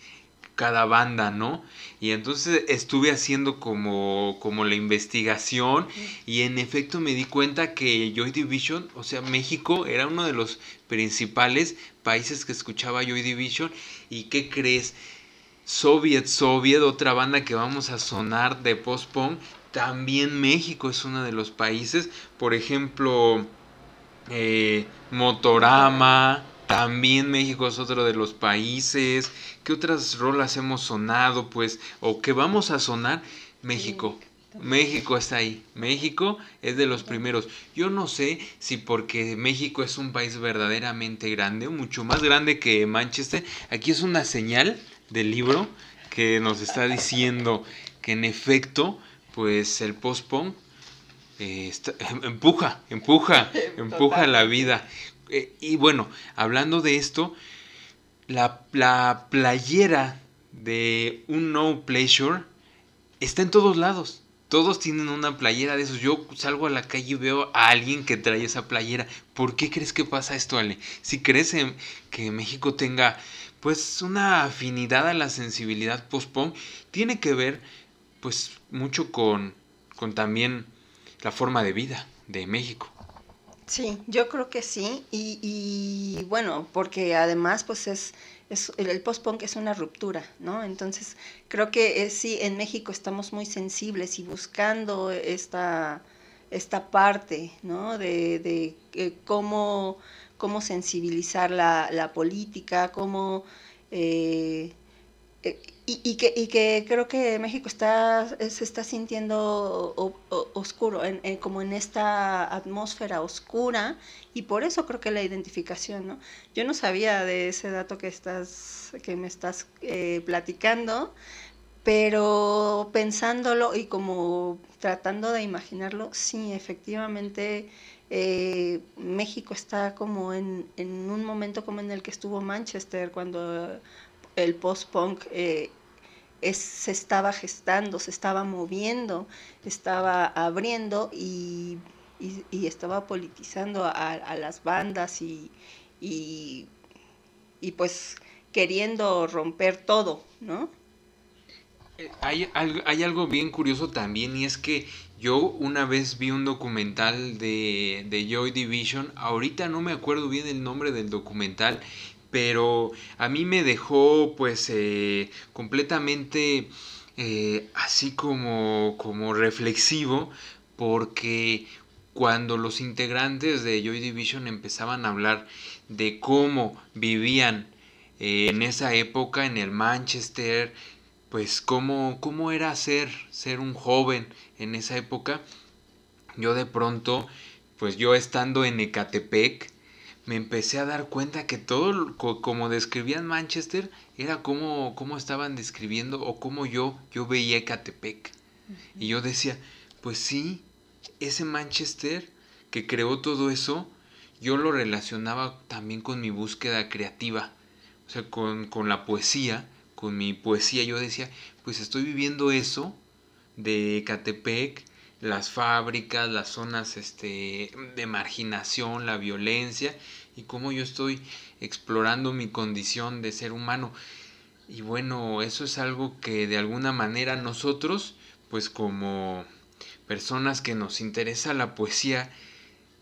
cada banda, ¿no? Y entonces estuve haciendo como, como la investigación y en efecto me di cuenta que Joy Division, o sea, México era uno de los principales países que escuchaba Joy Division. ¿Y qué crees? Soviet Soviet, otra banda que vamos a sonar de post-punk, también México es uno de los países. Por ejemplo, eh, Motorama, también México es otro de los países. ¿Qué otras rolas hemos sonado? Pues, o que vamos a sonar. México. México está ahí. México es de los primeros. Yo no sé si porque México es un país verdaderamente grande, mucho más grande que Manchester. Aquí es una señal del libro que nos está diciendo que en efecto, pues el post-punk eh, empuja, empuja, empuja la vida. Eh, y bueno, hablando de esto, la, la playera de un No Pleasure está en todos lados. Todos tienen una playera de esos. Yo salgo a la calle y veo a alguien que trae esa playera. ¿Por qué crees que pasa esto, Ale? Si crees que México tenga pues una afinidad a la sensibilidad post-punk, tiene que ver pues mucho con, con también la forma de vida de México. Sí, yo creo que sí. Y, bueno, porque además, pues es, es el post-punk es una ruptura, ¿no? Entonces, creo que sí, en México estamos muy sensibles y buscando esta, esta parte, ¿no? De, de eh, cómo, cómo sensibilizar la, la política, cómo... Eh, eh, y, que, y que creo que México está, se está sintiendo oscuro, como en esta atmósfera oscura, y por eso creo que la identificación, ¿no? Yo no sabía de ese dato que, estás, que me estás eh, platicando, pero pensándolo y como tratando de imaginarlo, sí, efectivamente eh, México está como en, en un momento como en el que estuvo Manchester, cuando el post-punk eh, se estaba gestando, se estaba moviendo, estaba abriendo y, estaba politizando a, las bandas y, y, pues queriendo romper todo, ¿no? Eh, hay, hay, algo bien curioso también y es que yo una vez vi un documental de, de Joy Division, ahorita no me acuerdo bien el nombre del documental pero a mí me dejó pues eh, completamente eh, así como, como reflexivo porque cuando los integrantes de Joy Division empezaban a hablar de cómo vivían eh, en esa época en el Manchester, pues cómo, cómo era ser, ser un joven en esa época, yo de pronto, pues yo estando en Ecatepec, me empecé a dar cuenta que todo como describían Manchester era como, como estaban describiendo o como yo, yo veía Ecatepec. Y yo decía, pues sí, ese Manchester que creó todo eso, yo lo relacionaba también con mi búsqueda creativa, o sea, con, con la poesía, con mi poesía. Yo decía, pues estoy viviendo eso de Ecatepec, las fábricas, las zonas este, de marginación, la violencia y cómo yo estoy explorando mi condición de ser humano. Y bueno, eso es algo que de alguna manera nosotros, pues como personas que nos interesa la poesía,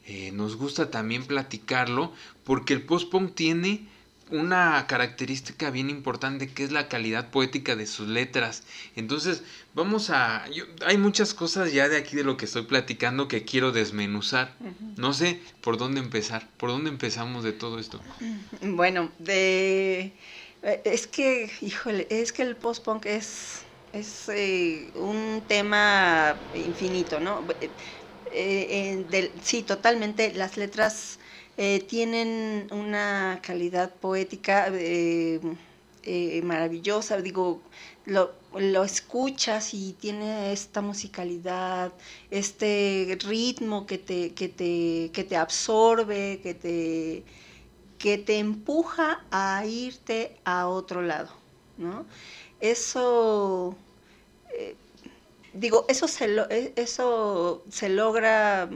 eh, nos gusta también platicarlo, porque el post-punk tiene una característica bien importante que es la calidad poética de sus letras. Entonces, vamos a... hay muchas cosas ya de aquí de lo que estoy platicando que quiero desmenuzar. No sé por dónde empezar. ¿Por dónde empezamos de todo esto? Bueno, de... Eh, es que, híjole, es que el post-punk es, es eh, un tema infinito, ¿no? Eh, sí, totalmente. Las letras tienen una calidad poética maravillosa, digo, lo, lo, escuchas y tiene esta musicalidad, este ritmo que te, que te, que te absorbe, que te, que te empuja a irte a otro lado, ¿no? Eso, digo, eso se, eso se logra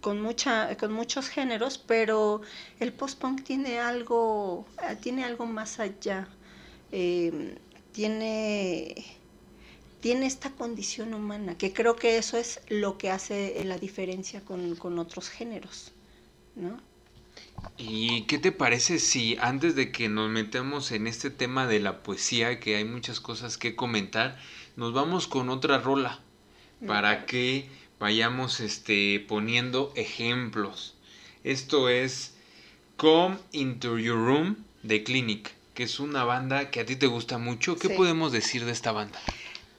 con, mucha, con muchos géneros, pero el post-punk tiene algo, eh, tiene algo más allá. Em, tiene, tiene esta condición humana, que creo que eso es lo que hace la diferencia con, con otros géneros, ¿no? ¿Y qué te parece si antes de que nos metamos en este tema de la poesía, que hay muchas cosas que comentar, nos vamos con otra rola para que vayamos este, poniendo ejemplos. Esto es Come Into Your Room de Clinic, que es una banda que a ti te gusta mucho. ¿Qué podemos decir de esta banda?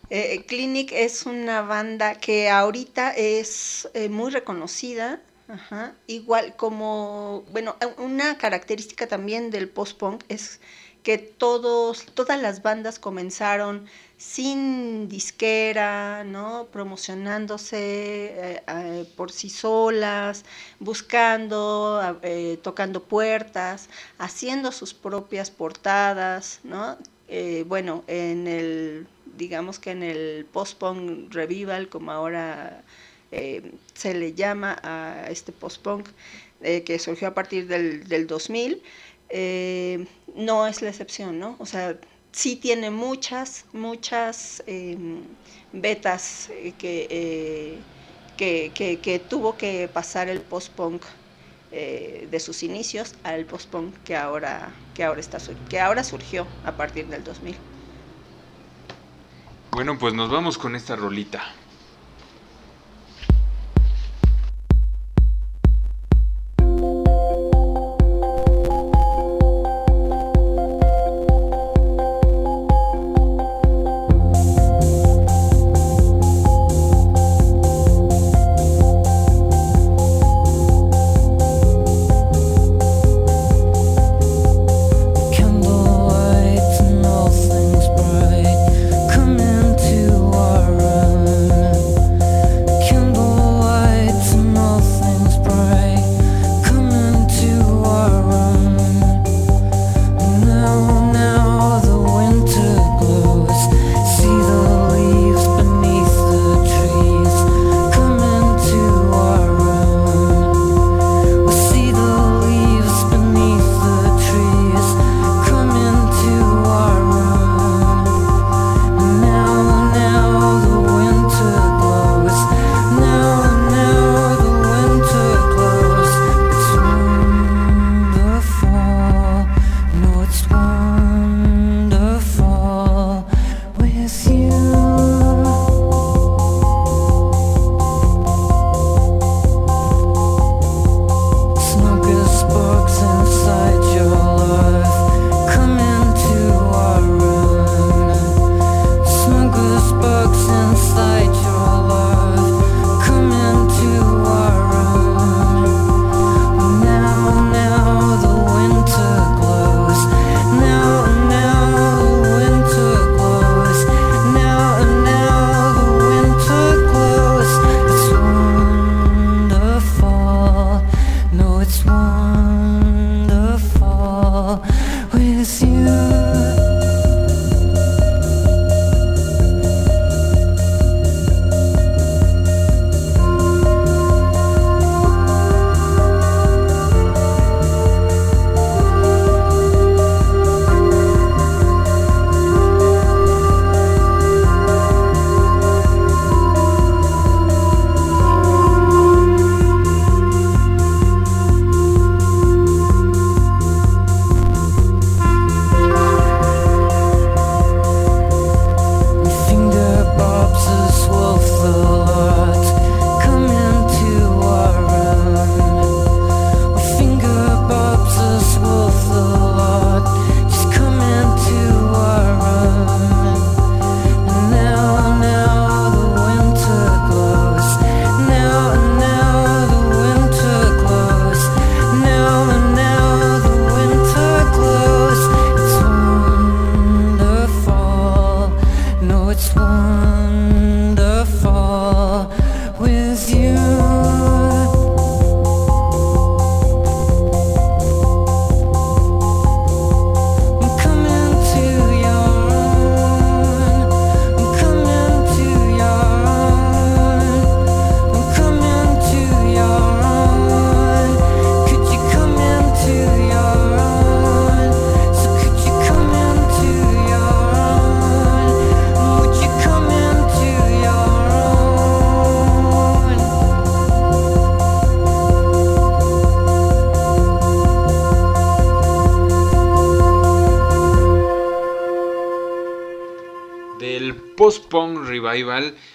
Eh, Clinic es una banda que ahorita es eh, muy reconocida Ajá. Igual como, bueno, una característica también del post-punk es que todos, todas las bandas comenzaron sin disquera, ¿no? Promocionándose eh, eh, por sí solas, buscando, eh, tocando puertas, haciendo sus propias portadas, ¿no? bueno, en el, digamos que en el post-punk revival, como ahora se le llama a este post-punk que surgió a partir del, del 2000, eh, no es la excepción, ¿no? O sea, sí tiene muchas, muchas em, betas que, que, que, tuvo que pasar el post-punk de sus inicios al post-punk que ahora, que, ahora está, que ahora surgió a partir del 2000. Bueno, pues nos vamos con esta rolita.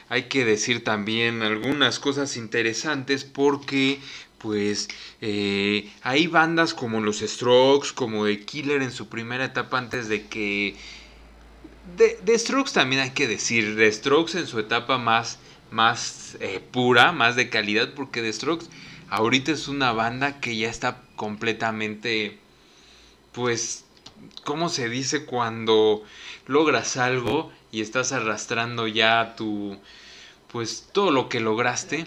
Hay que decir también algunas cosas interesantes porque pues eh, hay bandas como los Strokes, como The Killer en su primera etapa antes de que... De, Strokes también hay que decir, The Strokes en su etapa más, más eh, pura, más de calidad, porque The Strokes ahorita es una banda que ya está completamente, pues, ¿cómo se dice cuando logras algo y estás arrastrando ya tu, pues, todo lo que lograste?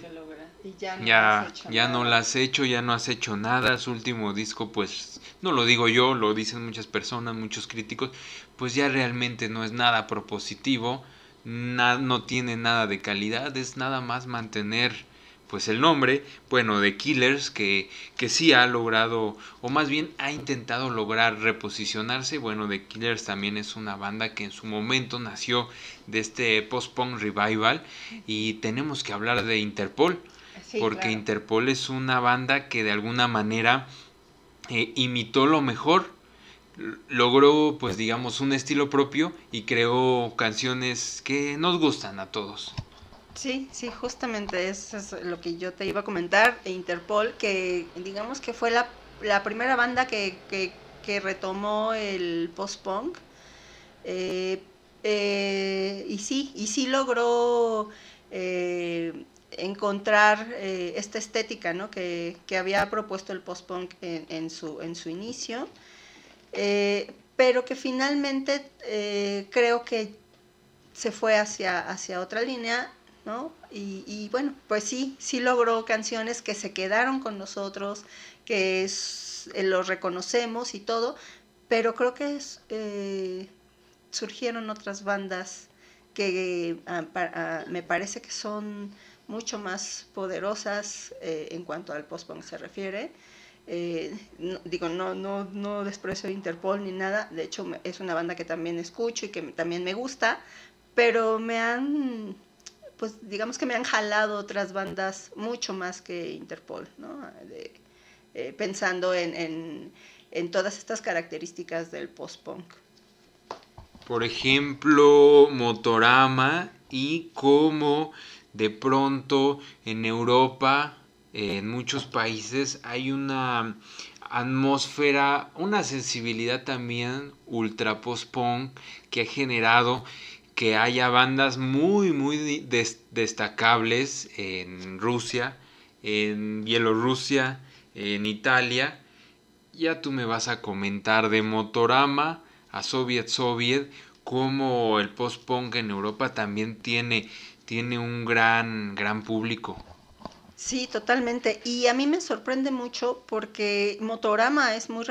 ya no, ya, ya no lo has hecho, ya no has hecho nada. Su último disco, pues, no lo digo yo, lo dicen muchas personas, muchos críticos, pues ya realmente no es nada propositivo, no tiene nada de calidad, es nada más mantener pues el nombre, bueno, de Killers, que, que sí ha logrado, o más bien ha intentado lograr reposicionarse. Bueno, The Killers también es una banda que en su momento nació de este post-punk revival. Y tenemos que hablar de Interpol, porque Interpol es una banda que de alguna manera eh, imitó lo mejor logró pues digamos un estilo propio y creó canciones que nos gustan a todos. Sí, sí, justamente eso es lo que yo te iba a comentar. E Interpol, que digamos que fue la, la primera banda que, que, retomó el post-punk. Eh, eh, y sí, y sí logró eh, encontrar esta estética ¿no? que, que, había propuesto el post-punk en, en, su, en su inicio, pero que finalmente creo que se fue hacia, hacia otra línea y, bueno, pues sí, sí logró canciones que se quedaron con nosotros, que es, eh, los reconocemos y todo, pero creo que eh, surgieron otras bandas que ah, ah, me parece que son mucho más poderosas eh, en cuanto al post-punk se refiere. digo, no, no, no desprecio Interpol ni nada, de hecho es una banda que también escucho y que también me gusta, pero me han pues digamos que me han jalado otras bandas mucho más que Interpol, ¿no? Eh, pensando en, todas estas características del post-punk. Por ejemplo, Motorama y cómo de pronto en Europa, en muchos países, hay una atmósfera, una sensibilidad también ultra post-punk que ha generado que haya bandas muy, muy destacables en Rusia, en Bielorrusia, en Italia. Ya tú me vas a comentar de Motorama a Soviet Soviet, como el post-punk en Europa también tiene, tiene un gran, gran público. Sí, totalmente. Y a mí me sorprende mucho porque Motorama es muy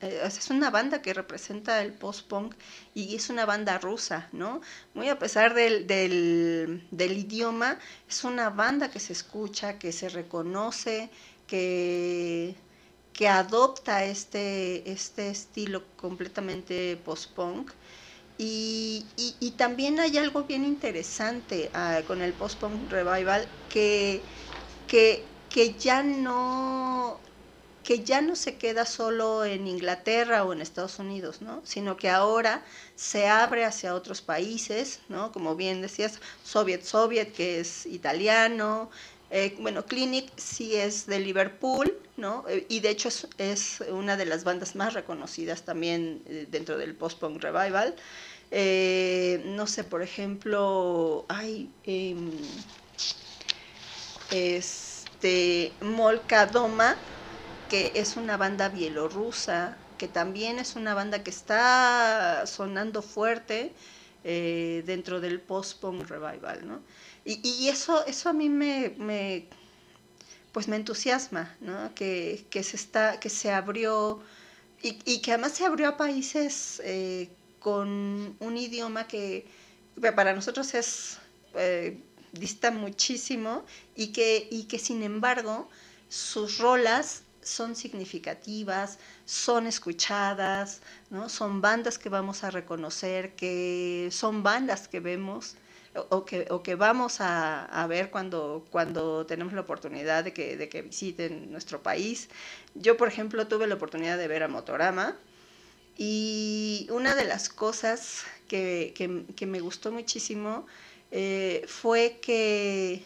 eh, es una banda que representa el post-punk y es una banda rusa, ¿no? Muy a pesar del, del, idioma, es una banda que se escucha, que se reconoce, que, que adopta este, este estilo completamente post-punk. Y, y, también hay algo bien interesante ah, con el post-punk revival que que, que ya no que ya no se queda solo en Inglaterra o en Estados Unidos, ¿no? Sino que ahora se abre hacia otros países, ¿no? Como bien decías, Soviet Soviet, que es italiano, eh, bueno, Clinic sí es de Liverpool, ¿no? Eh, y de hecho es, una de las bandas más reconocidas también eh, dentro del post-punk revival. no sé, por ejemplo, hay... Este, Molkadoma, que es una banda bielorrusa, que también es una banda que está sonando fuerte eh, dentro del post-punk revival, ¿no? Y, eso, eso a mí me, pues me entusiasma, ¿no? Que, se, está, que se abrió y, que además se abrió a países eh, con un idioma que para nosotros es eh, dista muchísimo y que, y que sin embargo sus rolas son significativas, son escuchadas, ¿no? son bandas que vamos a reconocer, que son bandas que vemos o que, o que vamos a, ver cuando, cuando tenemos la oportunidad de que, de que visiten nuestro país. Yo, por ejemplo, tuve la oportunidad de ver a Motorama Y una de las cosas que, me gustó muchísimo eh, fue que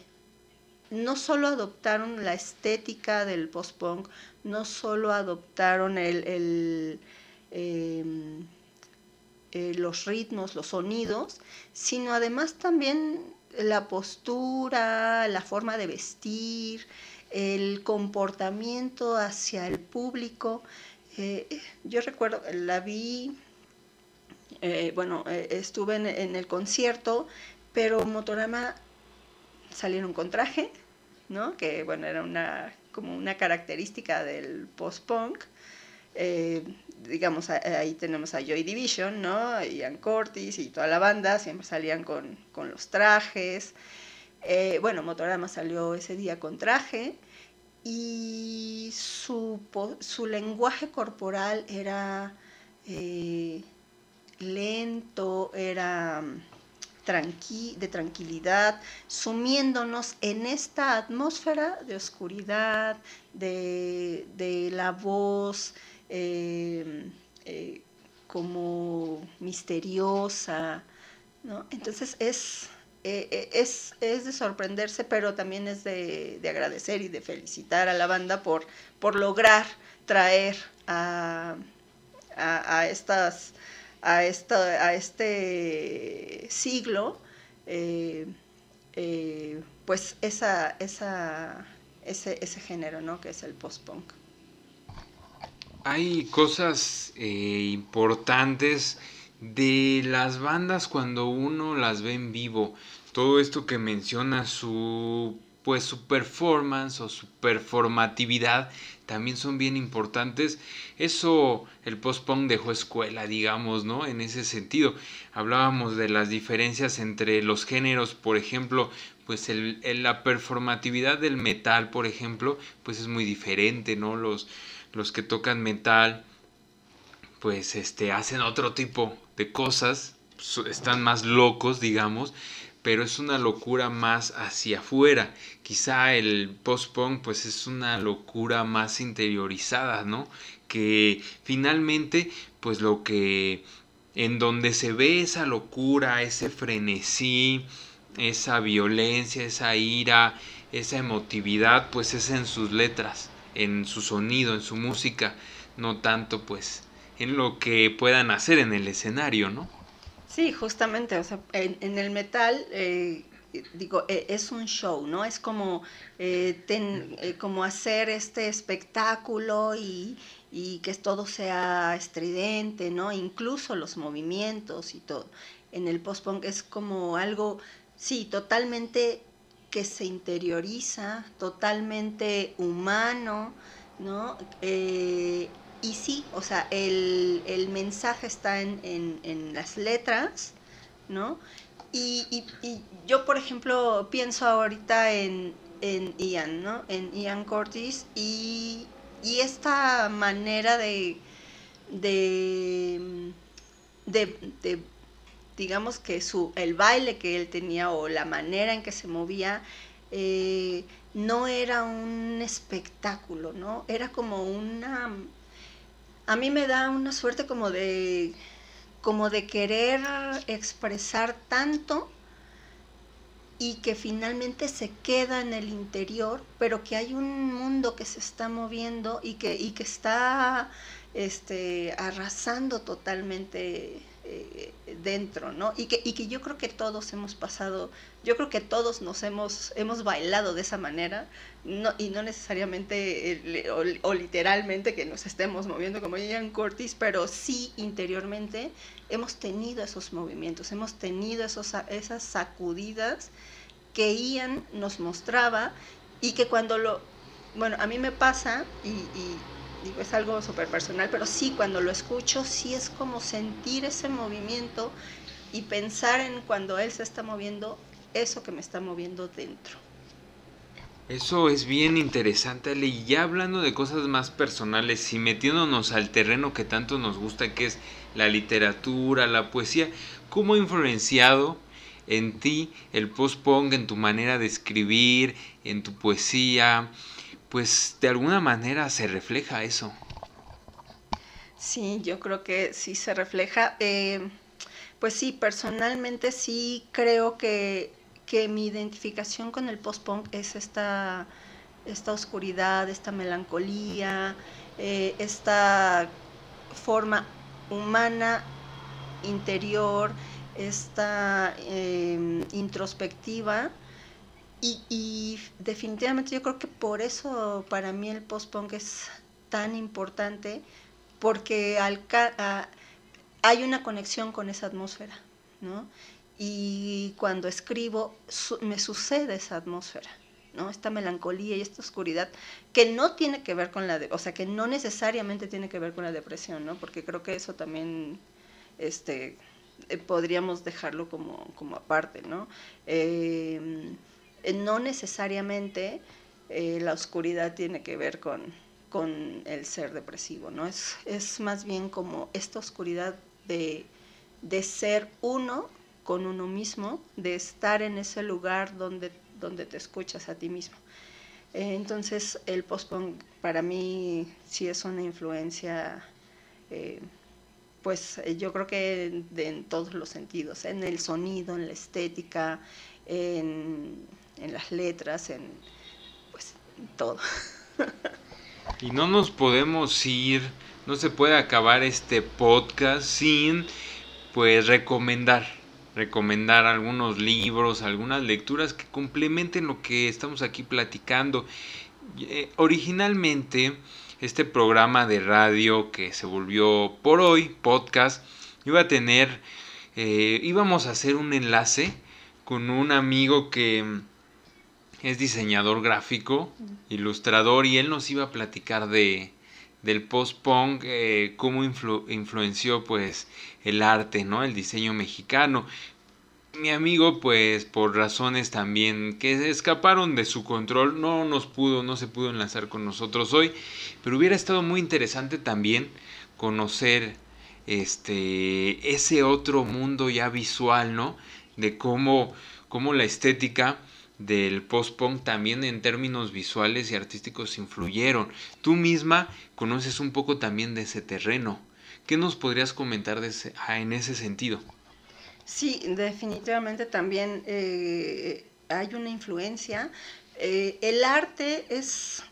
no solo adoptaron la estética del post-punk, no solo adoptaron el, em, eh, los ritmos, los sonidos, sino además también la postura, la forma de vestir, el comportamiento hacia el público. Eh, yo recuerdo, la vi, bueno, estuve en, el concierto, pero Motorama salieron con traje, ¿no? Que bueno, era una, como una característica del post-punk. Eh, digamos, ahí tenemos a Joy Division, ¿no? Ian Curtis y toda la banda, siempre salían con, los trajes. Eh, bueno, Motorama salió ese día con traje y su, su lenguaje corporal era eh, lento, era de tranquilidad, sumiéndonos en esta atmósfera de oscuridad, de, la voz eh, eh, como misteriosa. Entonces es, eh, es, de sorprenderse, pero también es de, agradecer y de felicitar a la banda por, por lograr traer a, a estas a, esta, a este siglo, eh, eh, pues esa, esa, ese, ese, género, ¿no? Que es el post-punk. Hay cosas eh, importantes de las bandas cuando uno las ve en vivo. Todo esto que menciona su pues su performance o su performatividad también son bien importantes. Eso el post-punk dejó escuela, digamos, ¿no? En ese sentido. Hablábamos de las diferencias entre los géneros, por ejemplo, pues el, la performatividad del metal, por ejemplo, pues es muy diferente, ¿no? Los, los que tocan metal, pues este, hacen otro tipo de cosas, están más locos, digamos, pero es una locura más hacia afuera. Quizá el post-punk pues es una locura más interiorizada, ¿no? Que finalmente pues lo que en donde se ve esa locura, ese frenesí, esa violencia, esa ira, esa emotividad, pues es en sus letras, en su sonido, en su música, no tanto pues en lo que puedan hacer en el escenario, ¿no? Sí, justamente, o sea, en, el metal, eh, digo, e, es un show, ¿no? Es como, eh, eh, como hacer este espectáculo y, que todo sea estridente, ¿no? Incluso los movimientos y todo. En el post-punk es como algo, sí, totalmente que se interioriza, totalmente humano, ¿no? Y sí, o sea, el, mensaje está en, las letras, ¿no? Y, yo, por ejemplo, pienso ahorita en, Ian, ¿no? En Ian Curtis y, esta manera de, de, de, digamos que su, el baile que él tenía o la manera en que se movía, eh, no era un espectáculo, ¿no? Era como una a mí me da una suerte como de, como de querer expresar tanto y que finalmente se queda en el interior, pero que hay un mundo que se está moviendo y que, y que está este, arrasando totalmente eh, dentro, ¿no? Y que, y que yo creo que todos hemos pasado, yo creo que todos nos hemos, hemos bailado de esa manera, y no necesariamente eh, o, literalmente que nos estemos moviendo como Ian Curtis, pero sí interiormente hemos tenido esos movimientos, hemos tenido esos, esas sacudidas que Ian nos mostraba y que cuando lo, bueno, a mí me pasa y digo, es algo súper personal, pero sí, cuando lo escucho, sí es como sentir ese movimiento y pensar en cuando él se está moviendo, eso que me está moviendo dentro. Eso es bien interesante, Ale. Y ya hablando de cosas más personales y metiéndonos al terreno que tanto nos gusta, que es la literatura, la poesía, ¿cómo ha influenciado en ti el post-punk, en tu manera de escribir, en tu poesía? Pues de alguna manera se refleja eso. Sí, yo creo que sí se refleja. Eh, pues sí, personalmente sí creo que, que mi identificación con el post-punk es esta, esta oscuridad, esta melancolía, eh, esta forma humana interior, esta em, introspectiva. Y, definitivamente yo creo que por eso para mí el post-punk es tan importante, porque hay una conexión con esa atmósfera, ¿no? Y cuando escribo me sucede esa atmósfera. ¿no? Esta melancolía y esta oscuridad que no tiene que ver con la, de, o sea, que no necesariamente tiene que ver con la depresión, ¿no? Porque creo que eso también, este, eh, podríamos dejarlo como, como aparte, ¿no? Eh, no necesariamente eh, la oscuridad tiene que ver con, con el ser depresivo, ¿no? Es, es más bien como esta oscuridad de, de ser uno con uno mismo, de estar en ese lugar donde, donde te escuchas a ti mismo. entonces el post para mí sí es una influencia pues eh, yo creo que en todos los sentidos, en el sonido, en la estética, en, las letras, en pues todo. Y no nos podemos ir, no se puede acabar este podcast sin pues recomendar, recomendar algunos libros, algunas lecturas que complementen lo que estamos aquí platicando. Eh, originalmente este programa de radio que se volvió por hoy podcast iba a tener, eh, íbamos a hacer un enlace con un amigo que es diseñador gráfico, ilustrador, y él nos iba a platicar de del post-punk, eh, cómo influenció pues el arte, ¿no? El diseño mexicano mi amigo, pues por razones también que escaparon de su control, no nos pudo, no se pudo enlazar con nosotros hoy, pero hubiera estado muy interesante también conocer este ese otro mundo ya visual, ¿no? De cómo, cómo la estética del post-punk también en términos visuales y artísticos influyeron. Tú misma conoces un poco también de ese terreno. ¿Qué nos podrías comentar ah, en ese sentido? Sí, definitivamente también eh, hay una influencia. Eh, el arte es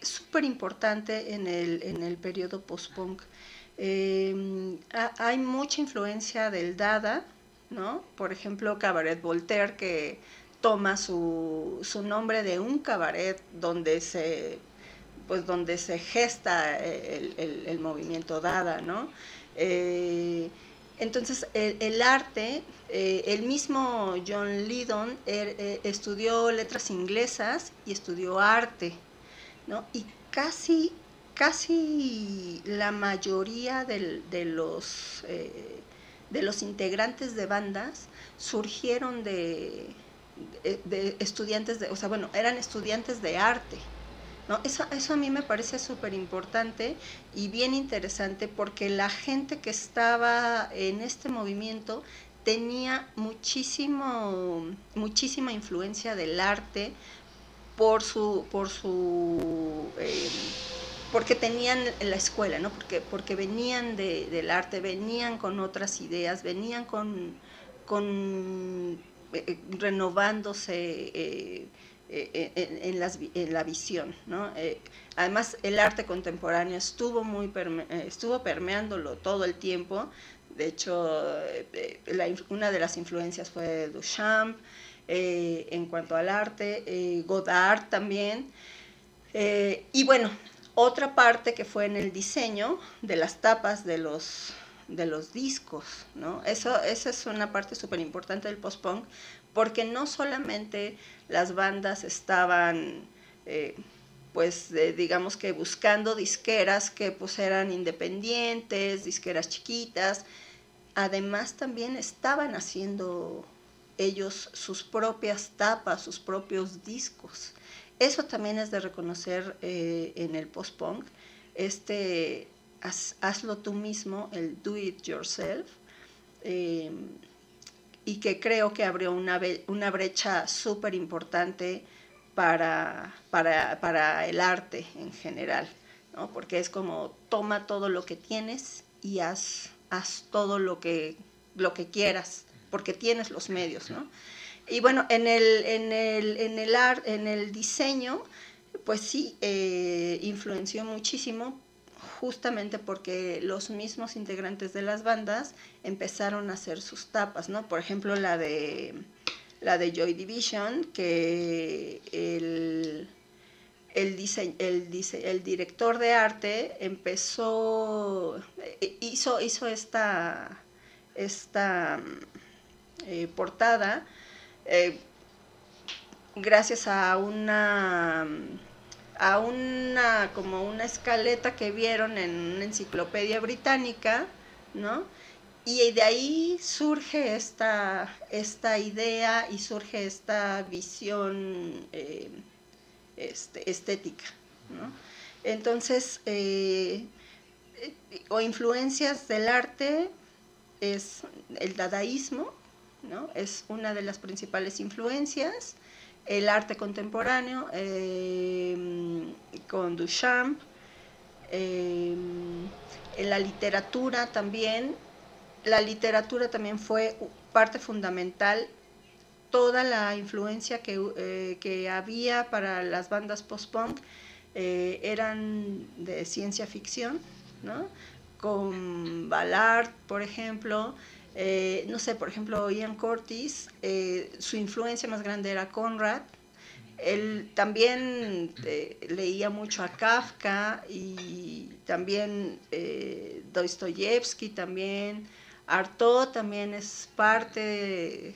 súper importante en el, en el periodo post-punk. Eh, hay mucha influencia del Dada, ¿no? Por ejemplo, Cabaret Voltaire, que toma su, nombre de un cabaret donde se pues donde se gesta el, el, movimiento Dada, ¿no? Entonces, el, arte, eh, el mismo John Lydon er, eh, estudió letras inglesas y estudió arte, ¿no? Y casi, casi la mayoría de, los, eh, de los integrantes de bandas surgieron de, de estudiantes de, o sea, bueno, eran estudiantes de arte, ¿no? Eso, eso a mí me parece súper importante y bien interesante porque la gente que estaba en este movimiento tenía muchísimo, muchísima influencia del arte por su, por su eh, porque tenían la escuela, ¿no? Porque, porque venían del arte, venían con otras ideas, venían con, con eh, renovándose eh, eh, en, la visión. Eh, además, el arte contemporáneo estuvo, muy eh, estuvo permeándolo todo el tiempo. De hecho, una de las influencias fue Duchamp en cuanto al arte, Godard también. y bueno, otra parte que fue en el diseño de las tapas de los, de los discos, ¿no? Eso, esa es una parte súper importante del post-punk, porque no solamente las bandas estaban, eh, pues digamos que buscando disqueras que pues eran independientes, disqueras chiquitas, además también estaban haciendo ellos sus propias tapas, sus propios discos. Eso también es de reconocer eh, en el post-punk, este hazlo tú mismo, el do it yourself. Eh, y que creo que abrió una, una brecha súper importante para, para, para, el arte en general. ¿no? Porque es como toma todo lo que tienes y haz, haz todo lo que, lo que quieras, porque tienes los medios, ¿no? Y bueno, en el, en el, en el, en el diseño, pues sí, eh, influenció muchísimo justamente porque los mismos integrantes de las bandas empezaron a hacer sus tapas, ¿no? Por ejemplo, la de la de Joy Division, que el, el, el, el director de arte empezó, eh, hizo, hizo esta, esta eh, portada eh, gracias a una a una como una escaleta que vieron en una enciclopedia británica, ¿no? Y de ahí surge esta, esta idea y surge esta visión eh, este, estética, ¿no? Entonces, eh, o influencias del arte es el dadaísmo, ¿no? Es una de las principales influencias el arte contemporáneo eh, con Duchamp, eh, en la literatura también. La literatura también fue parte fundamental. Toda la influencia que, eh, que había para las bandas post-punk eran de ciencia ficción, ¿no? con Ballard, por ejemplo, eh, no sé, por ejemplo, Ian Curtis, eh, su influencia más grande era Conrad. Él también eh, leía mucho a Kafka y también Dostoyevsky, también. Artaud también es parte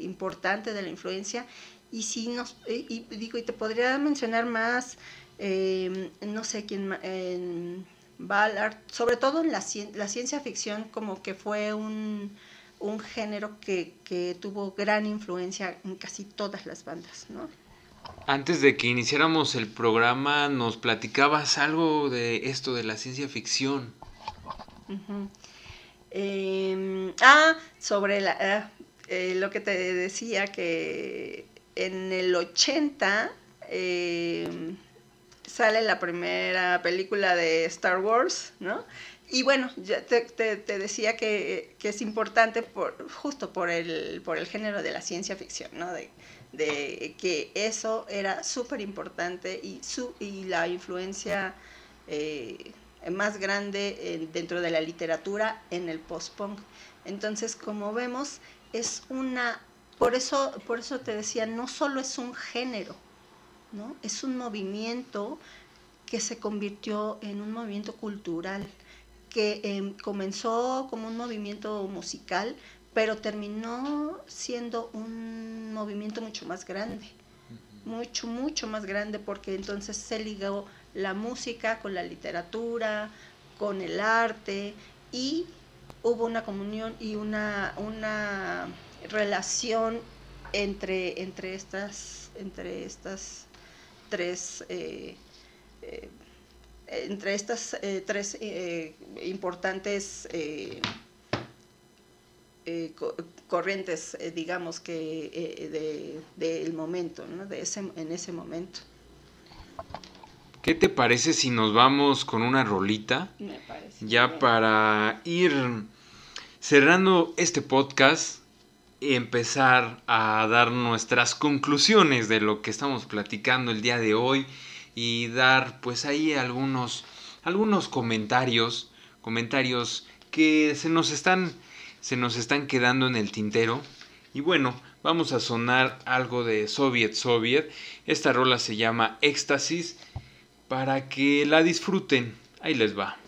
importante de la influencia. Y si nos, y, digo, y te podría mencionar más, no sé quién Ballard, sobre todo en la, ciencia ficción, como que fue un, género que, tuvo gran influencia en casi todas las bandas, ¿no? Antes de que iniciáramos el programa, nos platicabas algo de esto de la ciencia ficción. Em, ah, sobre la, ah, eh, lo que te decía, que en el 80 sale la primera película de Star Wars, ¿no? Y bueno, ya te, decía que, es importante por, justo por el, por el género de la ciencia ficción, ¿no? De, que eso era súper importante y, y la influencia eh, más grande dentro de la literatura en el post-punk. Entonces, como vemos, es una... Por eso, por eso te decía, no solo es un género, ¿no? Es un movimiento que se convirtió en un movimiento cultural, que em, comenzó como un movimiento musical, pero terminó siendo un movimiento mucho más grande, mucho, mucho más grande, porque entonces se ligó la música con la literatura, con el arte, y hubo una comunión y una, una relación entre, entre, estas, entre estas tres, eh, eh, entre estas eh, tres importantes corrientes, digamos, que del momento, de ese, en ese momento. ¿Qué te parece si nos vamos con una rolita? Me parece. Ya para ir cerrando este podcast empezar a dar nuestras conclusiones de lo que estamos platicando el día de hoy y dar pues ahí algunos algunos comentarios, comentarios que se nos están se nos están quedando en el tintero. Y bueno, vamos a sonar algo de Soviet Soviet. Esta rola se llama Éxtasis para que la disfruten. Ahí les va.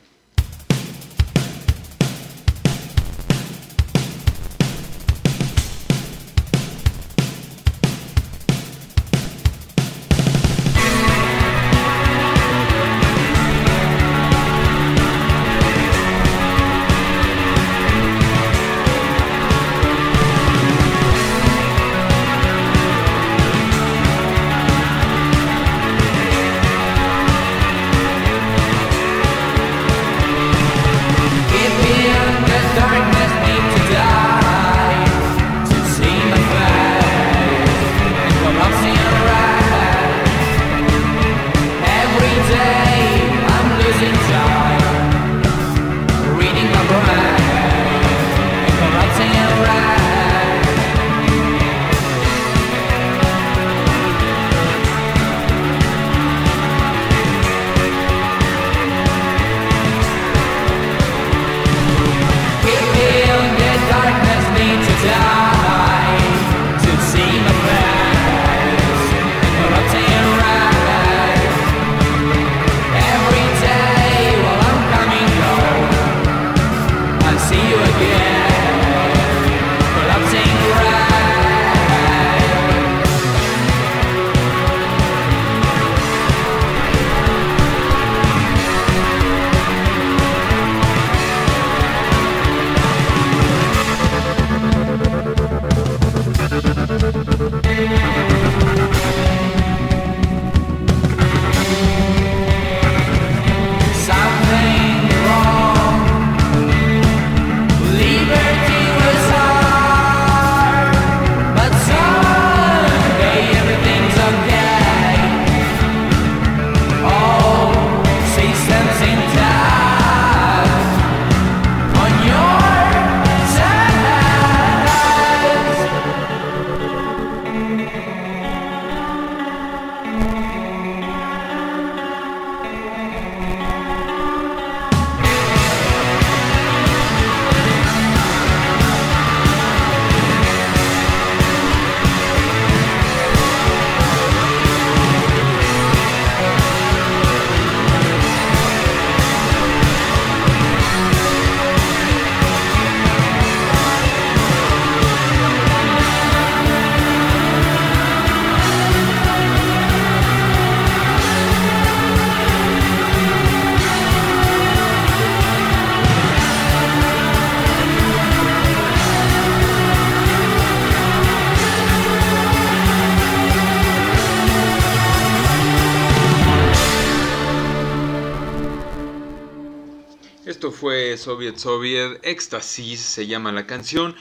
Soviet Soviet, Éxtasis se llama la canción.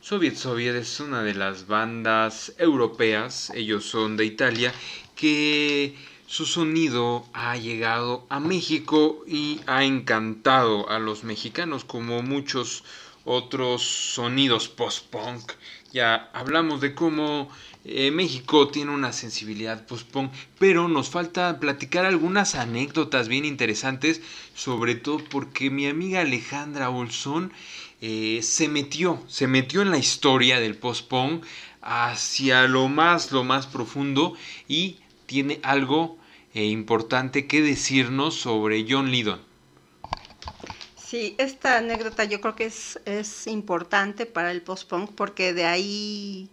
Soviet Soviet es una de las bandas europeas, ellos son de Italia, que su sonido ha llegado a México y ha encantado a los mexicanos como muchos otros sonidos post-punk. Ya hablamos de cómo eh, México tiene una sensibilidad post-punk, pero nos falta platicar algunas anécdotas bien interesantes, sobre todo porque mi amiga Alejandra Olson eh, se metió, se metió en la historia del post-punk hacia lo más, lo más profundo y tiene algo eh, importante que decirnos sobre John Lydon. Sí, esta anécdota yo creo que es, es importante para el post-punk porque de ahí,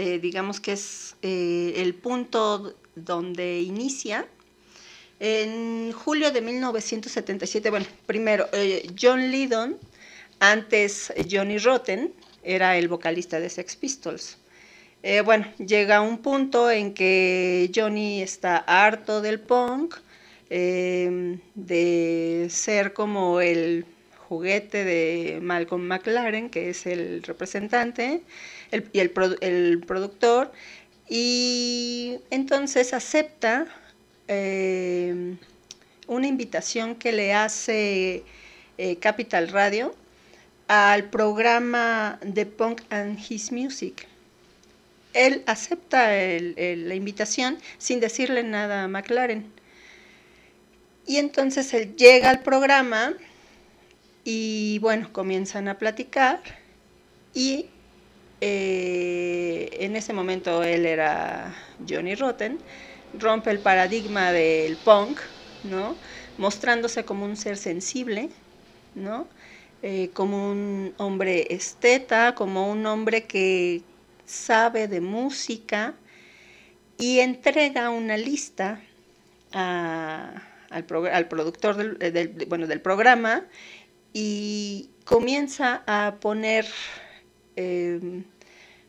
eh, digamos que es eh, el punto donde inicia. En julio de 1977, bueno, primero, eh, John Lydon, antes Johnny Rotten, era el vocalista de Sex Pistols. bueno, llega un punto en que Johnny está harto del punk, de ser como el juguete de Malcolm McLaren, que es el representante y el, productor, y entonces acepta eh, una invitación que le hace eh, Capital Radio al programa de Punk and His Music. Él acepta la invitación sin decirle nada a McLaren. Y entonces él llega al programa y bueno, comienzan a platicar y eh, en ese momento él era Johnny Rotten, rompe el paradigma del punk, ¿no? Mostrándose como un ser sensible, ¿no? Eh, como un hombre esteta, como un hombre que sabe de música y entrega una lista al, productor del, bueno, del programa y comienza a poner em,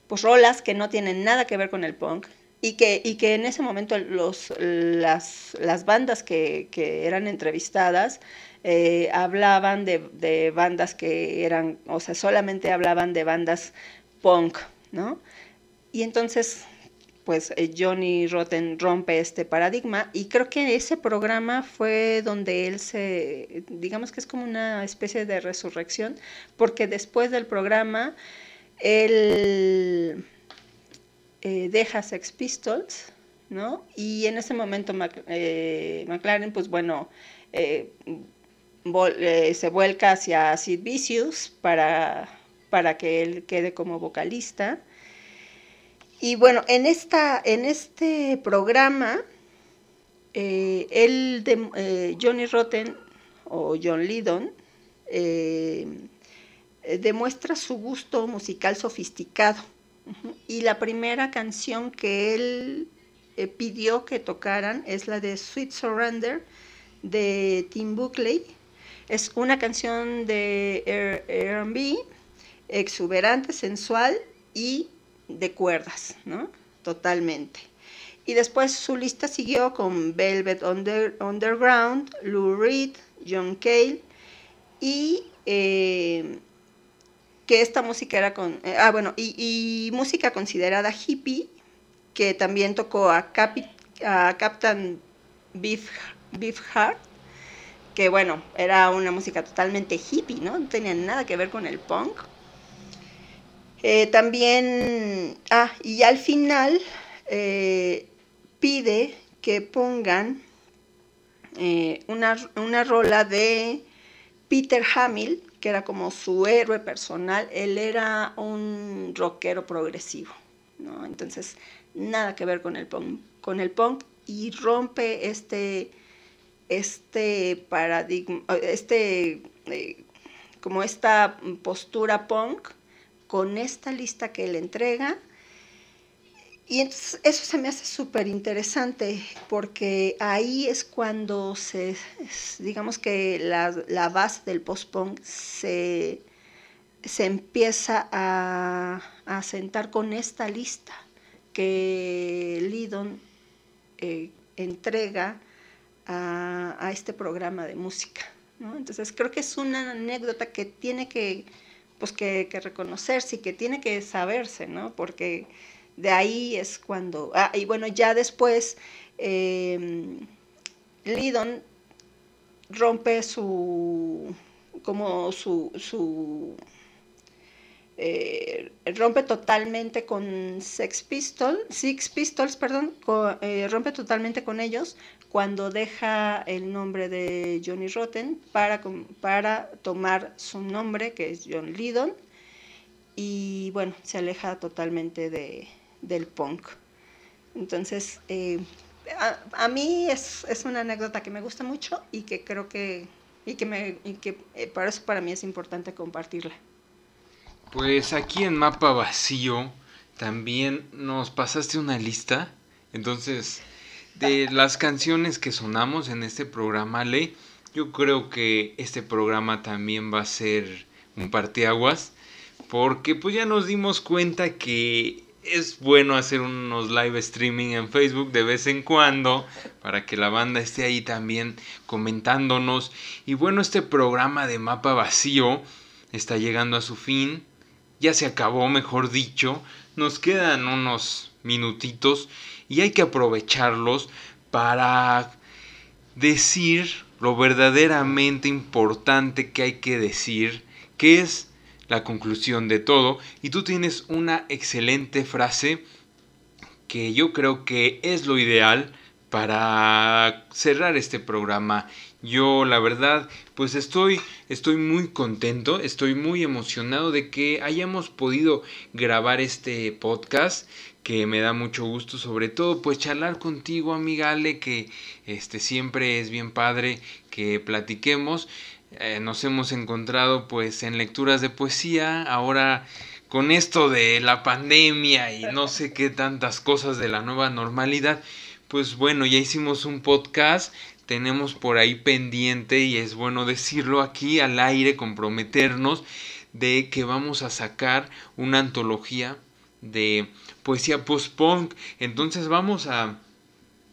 pues rolas que no tienen nada que ver con el punk y que, y que en ese momento los, las, las bandas que, que, eran entrevistadas eh, hablaban de, de, bandas que eran, o sea, solamente hablaban de bandas punk, ¿no? Y entonces pues eh, Johnny Rotten rompe este paradigma y creo que ese programa fue donde él se, digamos que es como una especie de resurrección, porque después del programa él eh, deja Sex Pistols, ¿no? Y en ese momento eh, McLaren, pues bueno, se vuelca hacia Sid Vicious para, para que él quede como vocalista y bueno, en, esta, en este programa, eh, el de, eh, Johnny Rotten o John Lydon eh, demuestra su gusto musical sofisticado. Y la primera canción que él pidió que tocaran es la de Sweet Surrender de Tim Buckley. Es una canción de RB, exuberante, sensual y de cuerdas, ¿no? Totalmente. Y después su lista siguió con Velvet Underground, Lou Reed, John Cale y eh, que esta música era con, eh, ah bueno, y, música considerada hippie, que también tocó a, a Captain Beef, Beefheart, que bueno, era una música totalmente hippie, ¿no? No tenía nada que ver con el punk. Eh, también, ah, y al final eh, pide que pongan una, una, rola de Peter Hamill, que era como su héroe personal. Él era un rockero progresivo, ¿no? Entonces, nada que ver con el punk, con el punk y rompe este, este paradigma, este, como esta postura punk con esta lista que él entrega. Y entonces eso se me hace súper interesante porque ahí es cuando se, digamos que la, base del post-punk se, se, empieza a, a, sentar con esta lista que Lidon eh, entrega a, a, este programa de música. ¿no? Entonces creo que es una anécdota que tiene que, pues que, reconocerse y que tiene que saberse, ¿no? Porque de ahí es cuando, ah, y bueno, ya después eh, Lidon rompe su, como su, su eh, rompe totalmente con Sex Pistols, Six Pistols, perdón, eh, rompe totalmente con ellos cuando deja el nombre de Johnny Rotten para, para tomar su nombre, que es John Lydon, y bueno, se aleja totalmente de, del punk. Entonces, eh, a, mí es, es, una anécdota que me gusta mucho y que creo que, y que, me, y que para eso para mí es importante compartirla. Pues aquí en Mapa Vacío también nos pasaste una lista. Entonces, de las canciones que sonamos en este programa, Ley, yo creo que este programa también va a ser un parteaguas. Porque pues ya nos dimos cuenta que es bueno hacer unos live streaming en Facebook de vez en cuando para que la banda esté ahí también comentándonos. Y bueno, este programa de mapa vacío está llegando a su fin ya se acabó, mejor dicho. Nos quedan unos minutitos y hay que aprovecharlos para decir lo verdaderamente importante que hay que decir, que es la conclusión de todo. Y tú tienes una excelente frase que yo creo que es lo ideal para cerrar este programa yo la verdad pues estoy estoy muy contento, estoy muy emocionado de que hayamos podido grabar este podcast que me da mucho gusto, sobre todo pues charlar contigo, amiga Ale, que este siempre es bien padre que platiquemos. Eh, nos hemos encontrado pues en lecturas de poesía, ahora con esto de la pandemia y no sé qué tantas cosas de la nueva normalidad, pues bueno, ya hicimos un podcast tenemos por ahí pendiente y es bueno decirlo aquí al aire, comprometernos de que vamos a sacar una antología de poesía post-punk. Entonces vamos a,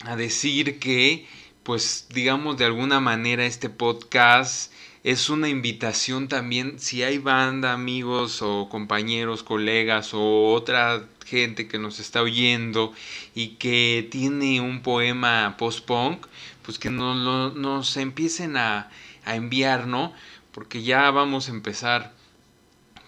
a decir que, pues digamos de alguna manera este podcast es una invitación también, si hay banda, amigos o compañeros, colegas o otra gente que nos está oyendo y que tiene un poema post-punk, pues que nos, empiecen a, a enviar, ¿no? Porque ya vamos a empezar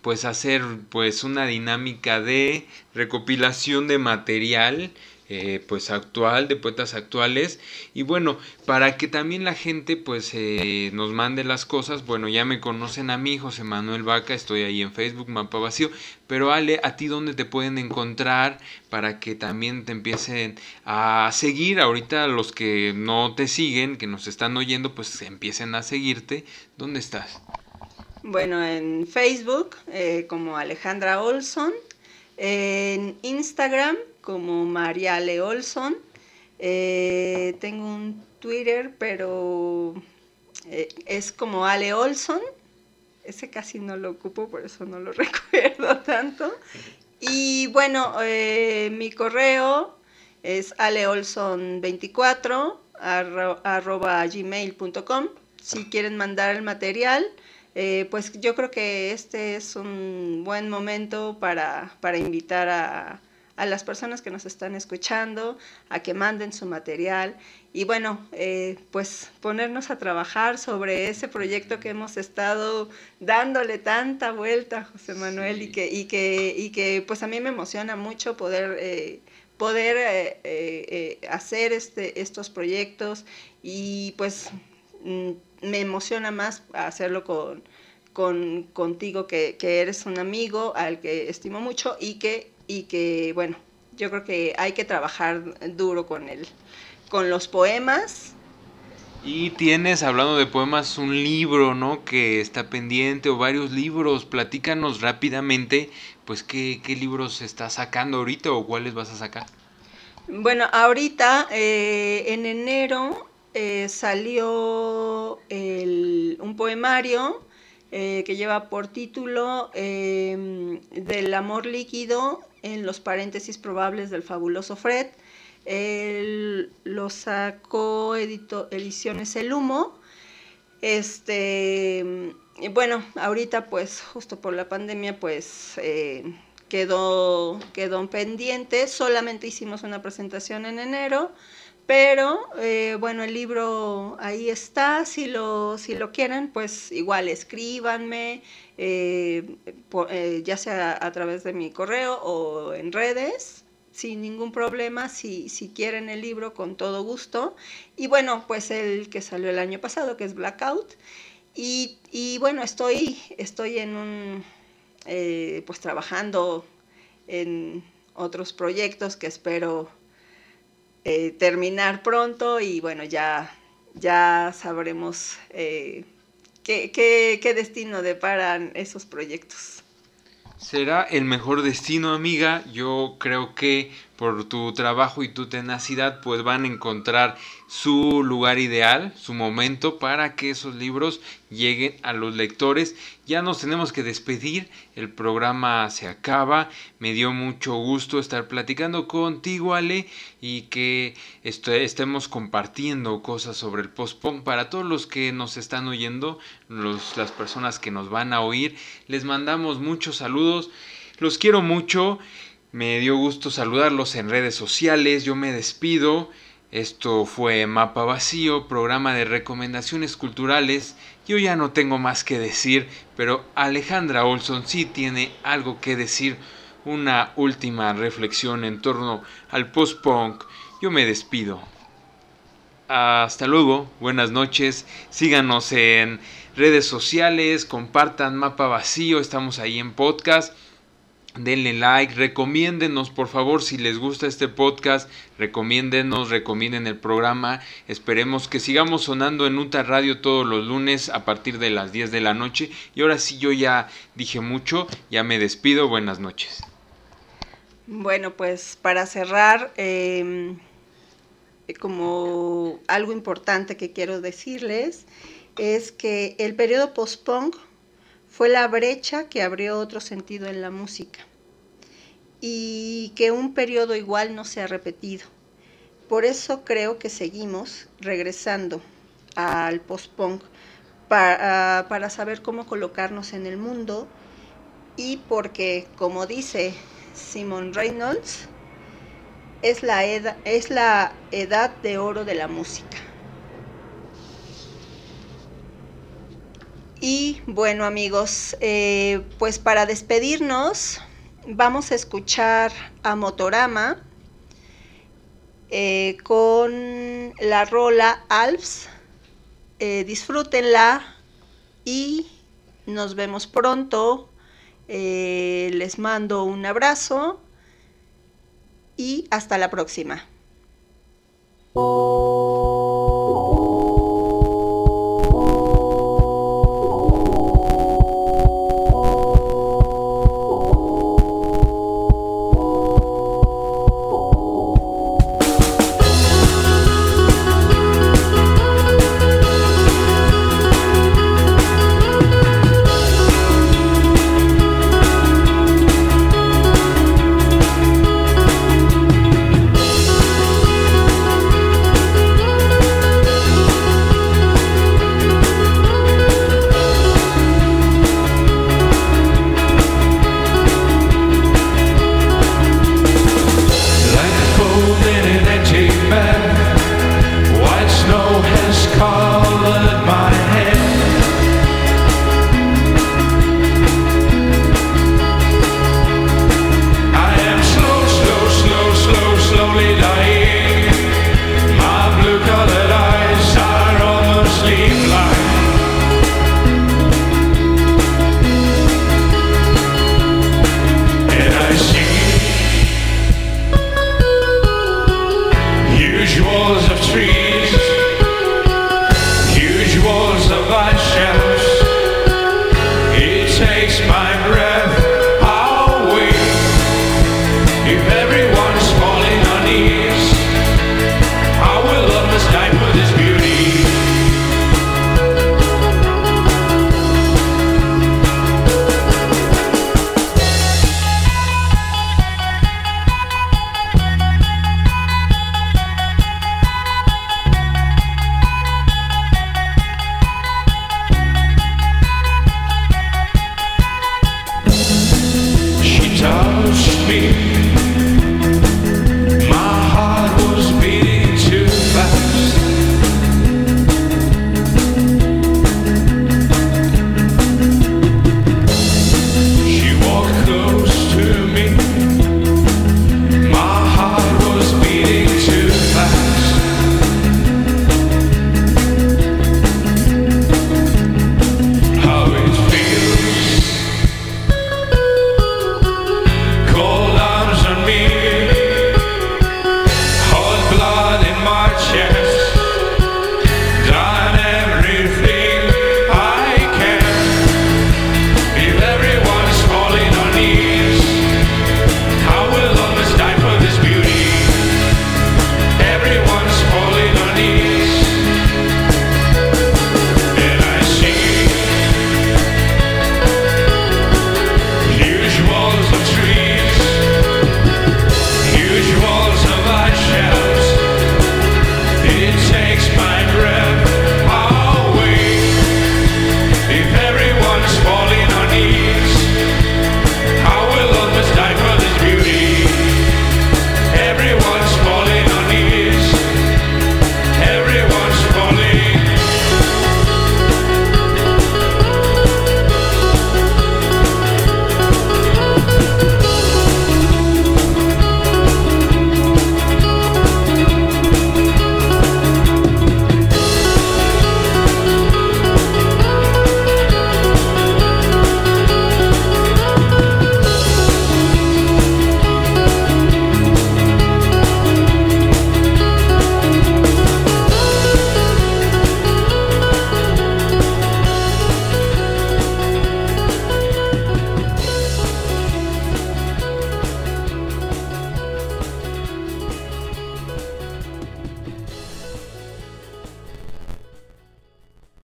pues a hacer pues una dinámica de recopilación de material eh, pues actual, de poetas actuales. Y bueno, para que también la gente pues eh, nos mande las cosas, bueno, ya me conocen a mí, José Manuel Vaca, estoy ahí en Facebook, Mapa Vacío. Pero Ale, ¿a ti dónde te pueden encontrar para que también te empiecen a seguir? Ahorita los que no te siguen, que nos están oyendo, pues empiecen a seguirte. ¿Dónde estás? Bueno, en Facebook eh, como Alejandra Olson, en Instagram como María Le Olson. Eh, tengo un Twitter, pero eh, es como Ale Olson. Ese casi no lo ocupo, por eso no lo recuerdo tanto. Y bueno, eh, mi correo es aleolson24 arroba gmail.com. Si quieren mandar el material, pues yo creo que este es un buen momento para, para invitar a, a las personas que nos están escuchando, a que manden su material y bueno, eh, pues ponernos a trabajar sobre ese proyecto que hemos estado dándole tanta vuelta, José Manuel, y, que, y, que, y que pues a mí me emociona mucho poder... Eh, poder eh, hacer este, estos proyectos y pues mm, me emociona más hacerlo con, con contigo que, que, eres un amigo al que estimo mucho y que y que, bueno, yo creo que hay que trabajar duro con él, con los poemas. Y tienes, hablando de poemas, un libro, ¿no? Que está pendiente o varios libros. Platícanos rápidamente, pues, ¿qué, qué libros estás sacando ahorita o cuáles vas a sacar? Bueno, ahorita, eh, en enero, eh, salió un poemario eh, que lleva por título em, Del amor líquido en los paréntesis probables del fabuloso Fred. Él lo sacó edito, Ediciones El Humo. Este, bueno, ahorita pues justo por la pandemia pues eh, quedó, quedó pendiente, solamente hicimos una presentación en enero, pero eh, bueno, el libro ahí está, si lo, si lo quieren, pues igual escríbanme, eh, ya sea a través de mi correo o en redes sin ningún problema, si, si quieren el libro, con todo gusto. Y bueno, pues el que salió el año pasado, que es Blackout. Y, y bueno, estoy, estoy en un, eh, pues trabajando en otros proyectos que espero eh, terminar pronto y bueno, ya, ya sabremos eh, qué, qué, qué destino deparan esos proyectos. Será el mejor destino, amiga. Yo creo que por tu trabajo y tu tenacidad, pues van a encontrar su lugar ideal, su momento para que esos libros lleguen a los lectores. Ya nos tenemos que despedir, el programa se acaba. Me dio mucho gusto estar platicando contigo, Ale, y que estemos compartiendo cosas sobre el post-punk para todos los que nos están oyendo, las personas que nos van a oír. Les mandamos muchos saludos. Los quiero mucho. Me dio gusto saludarlos en redes sociales. Yo me despido. Esto fue Mapa Vacío, programa de recomendaciones culturales. Yo ya no tengo más que decir, pero Alejandra Olson sí tiene algo que decir. Una última reflexión en torno al post-punk. Yo me despido. Hasta luego, buenas noches. Síganos en redes sociales, compartan Mapa Vacío, estamos ahí en podcast denle like, recomiéndenos por favor si les gusta este podcast, recomiéndenos, recomienden el programa, esperemos que sigamos sonando en UTA Radio todos los lunes a partir de las 10 de la noche y ahora sí yo ya dije mucho, ya me despido, buenas noches. Bueno, pues para cerrar, em, como algo importante que quiero decirles es que el periodo post-punk fue la brecha que abrió otro sentido en la música y que un periodo igual no se ha repetido. Por eso creo que seguimos regresando al post-punk para, para, saber cómo colocarnos en el mundo y porque, como dice Simon Reynolds, es la, es la edad de oro de la música. Y bueno amigos, eh, pues para despedirnos vamos a escuchar a Motorama eh, con la rola Alps. Eh, disfrútenla y nos vemos pronto. les mando un abrazo y hasta la próxima.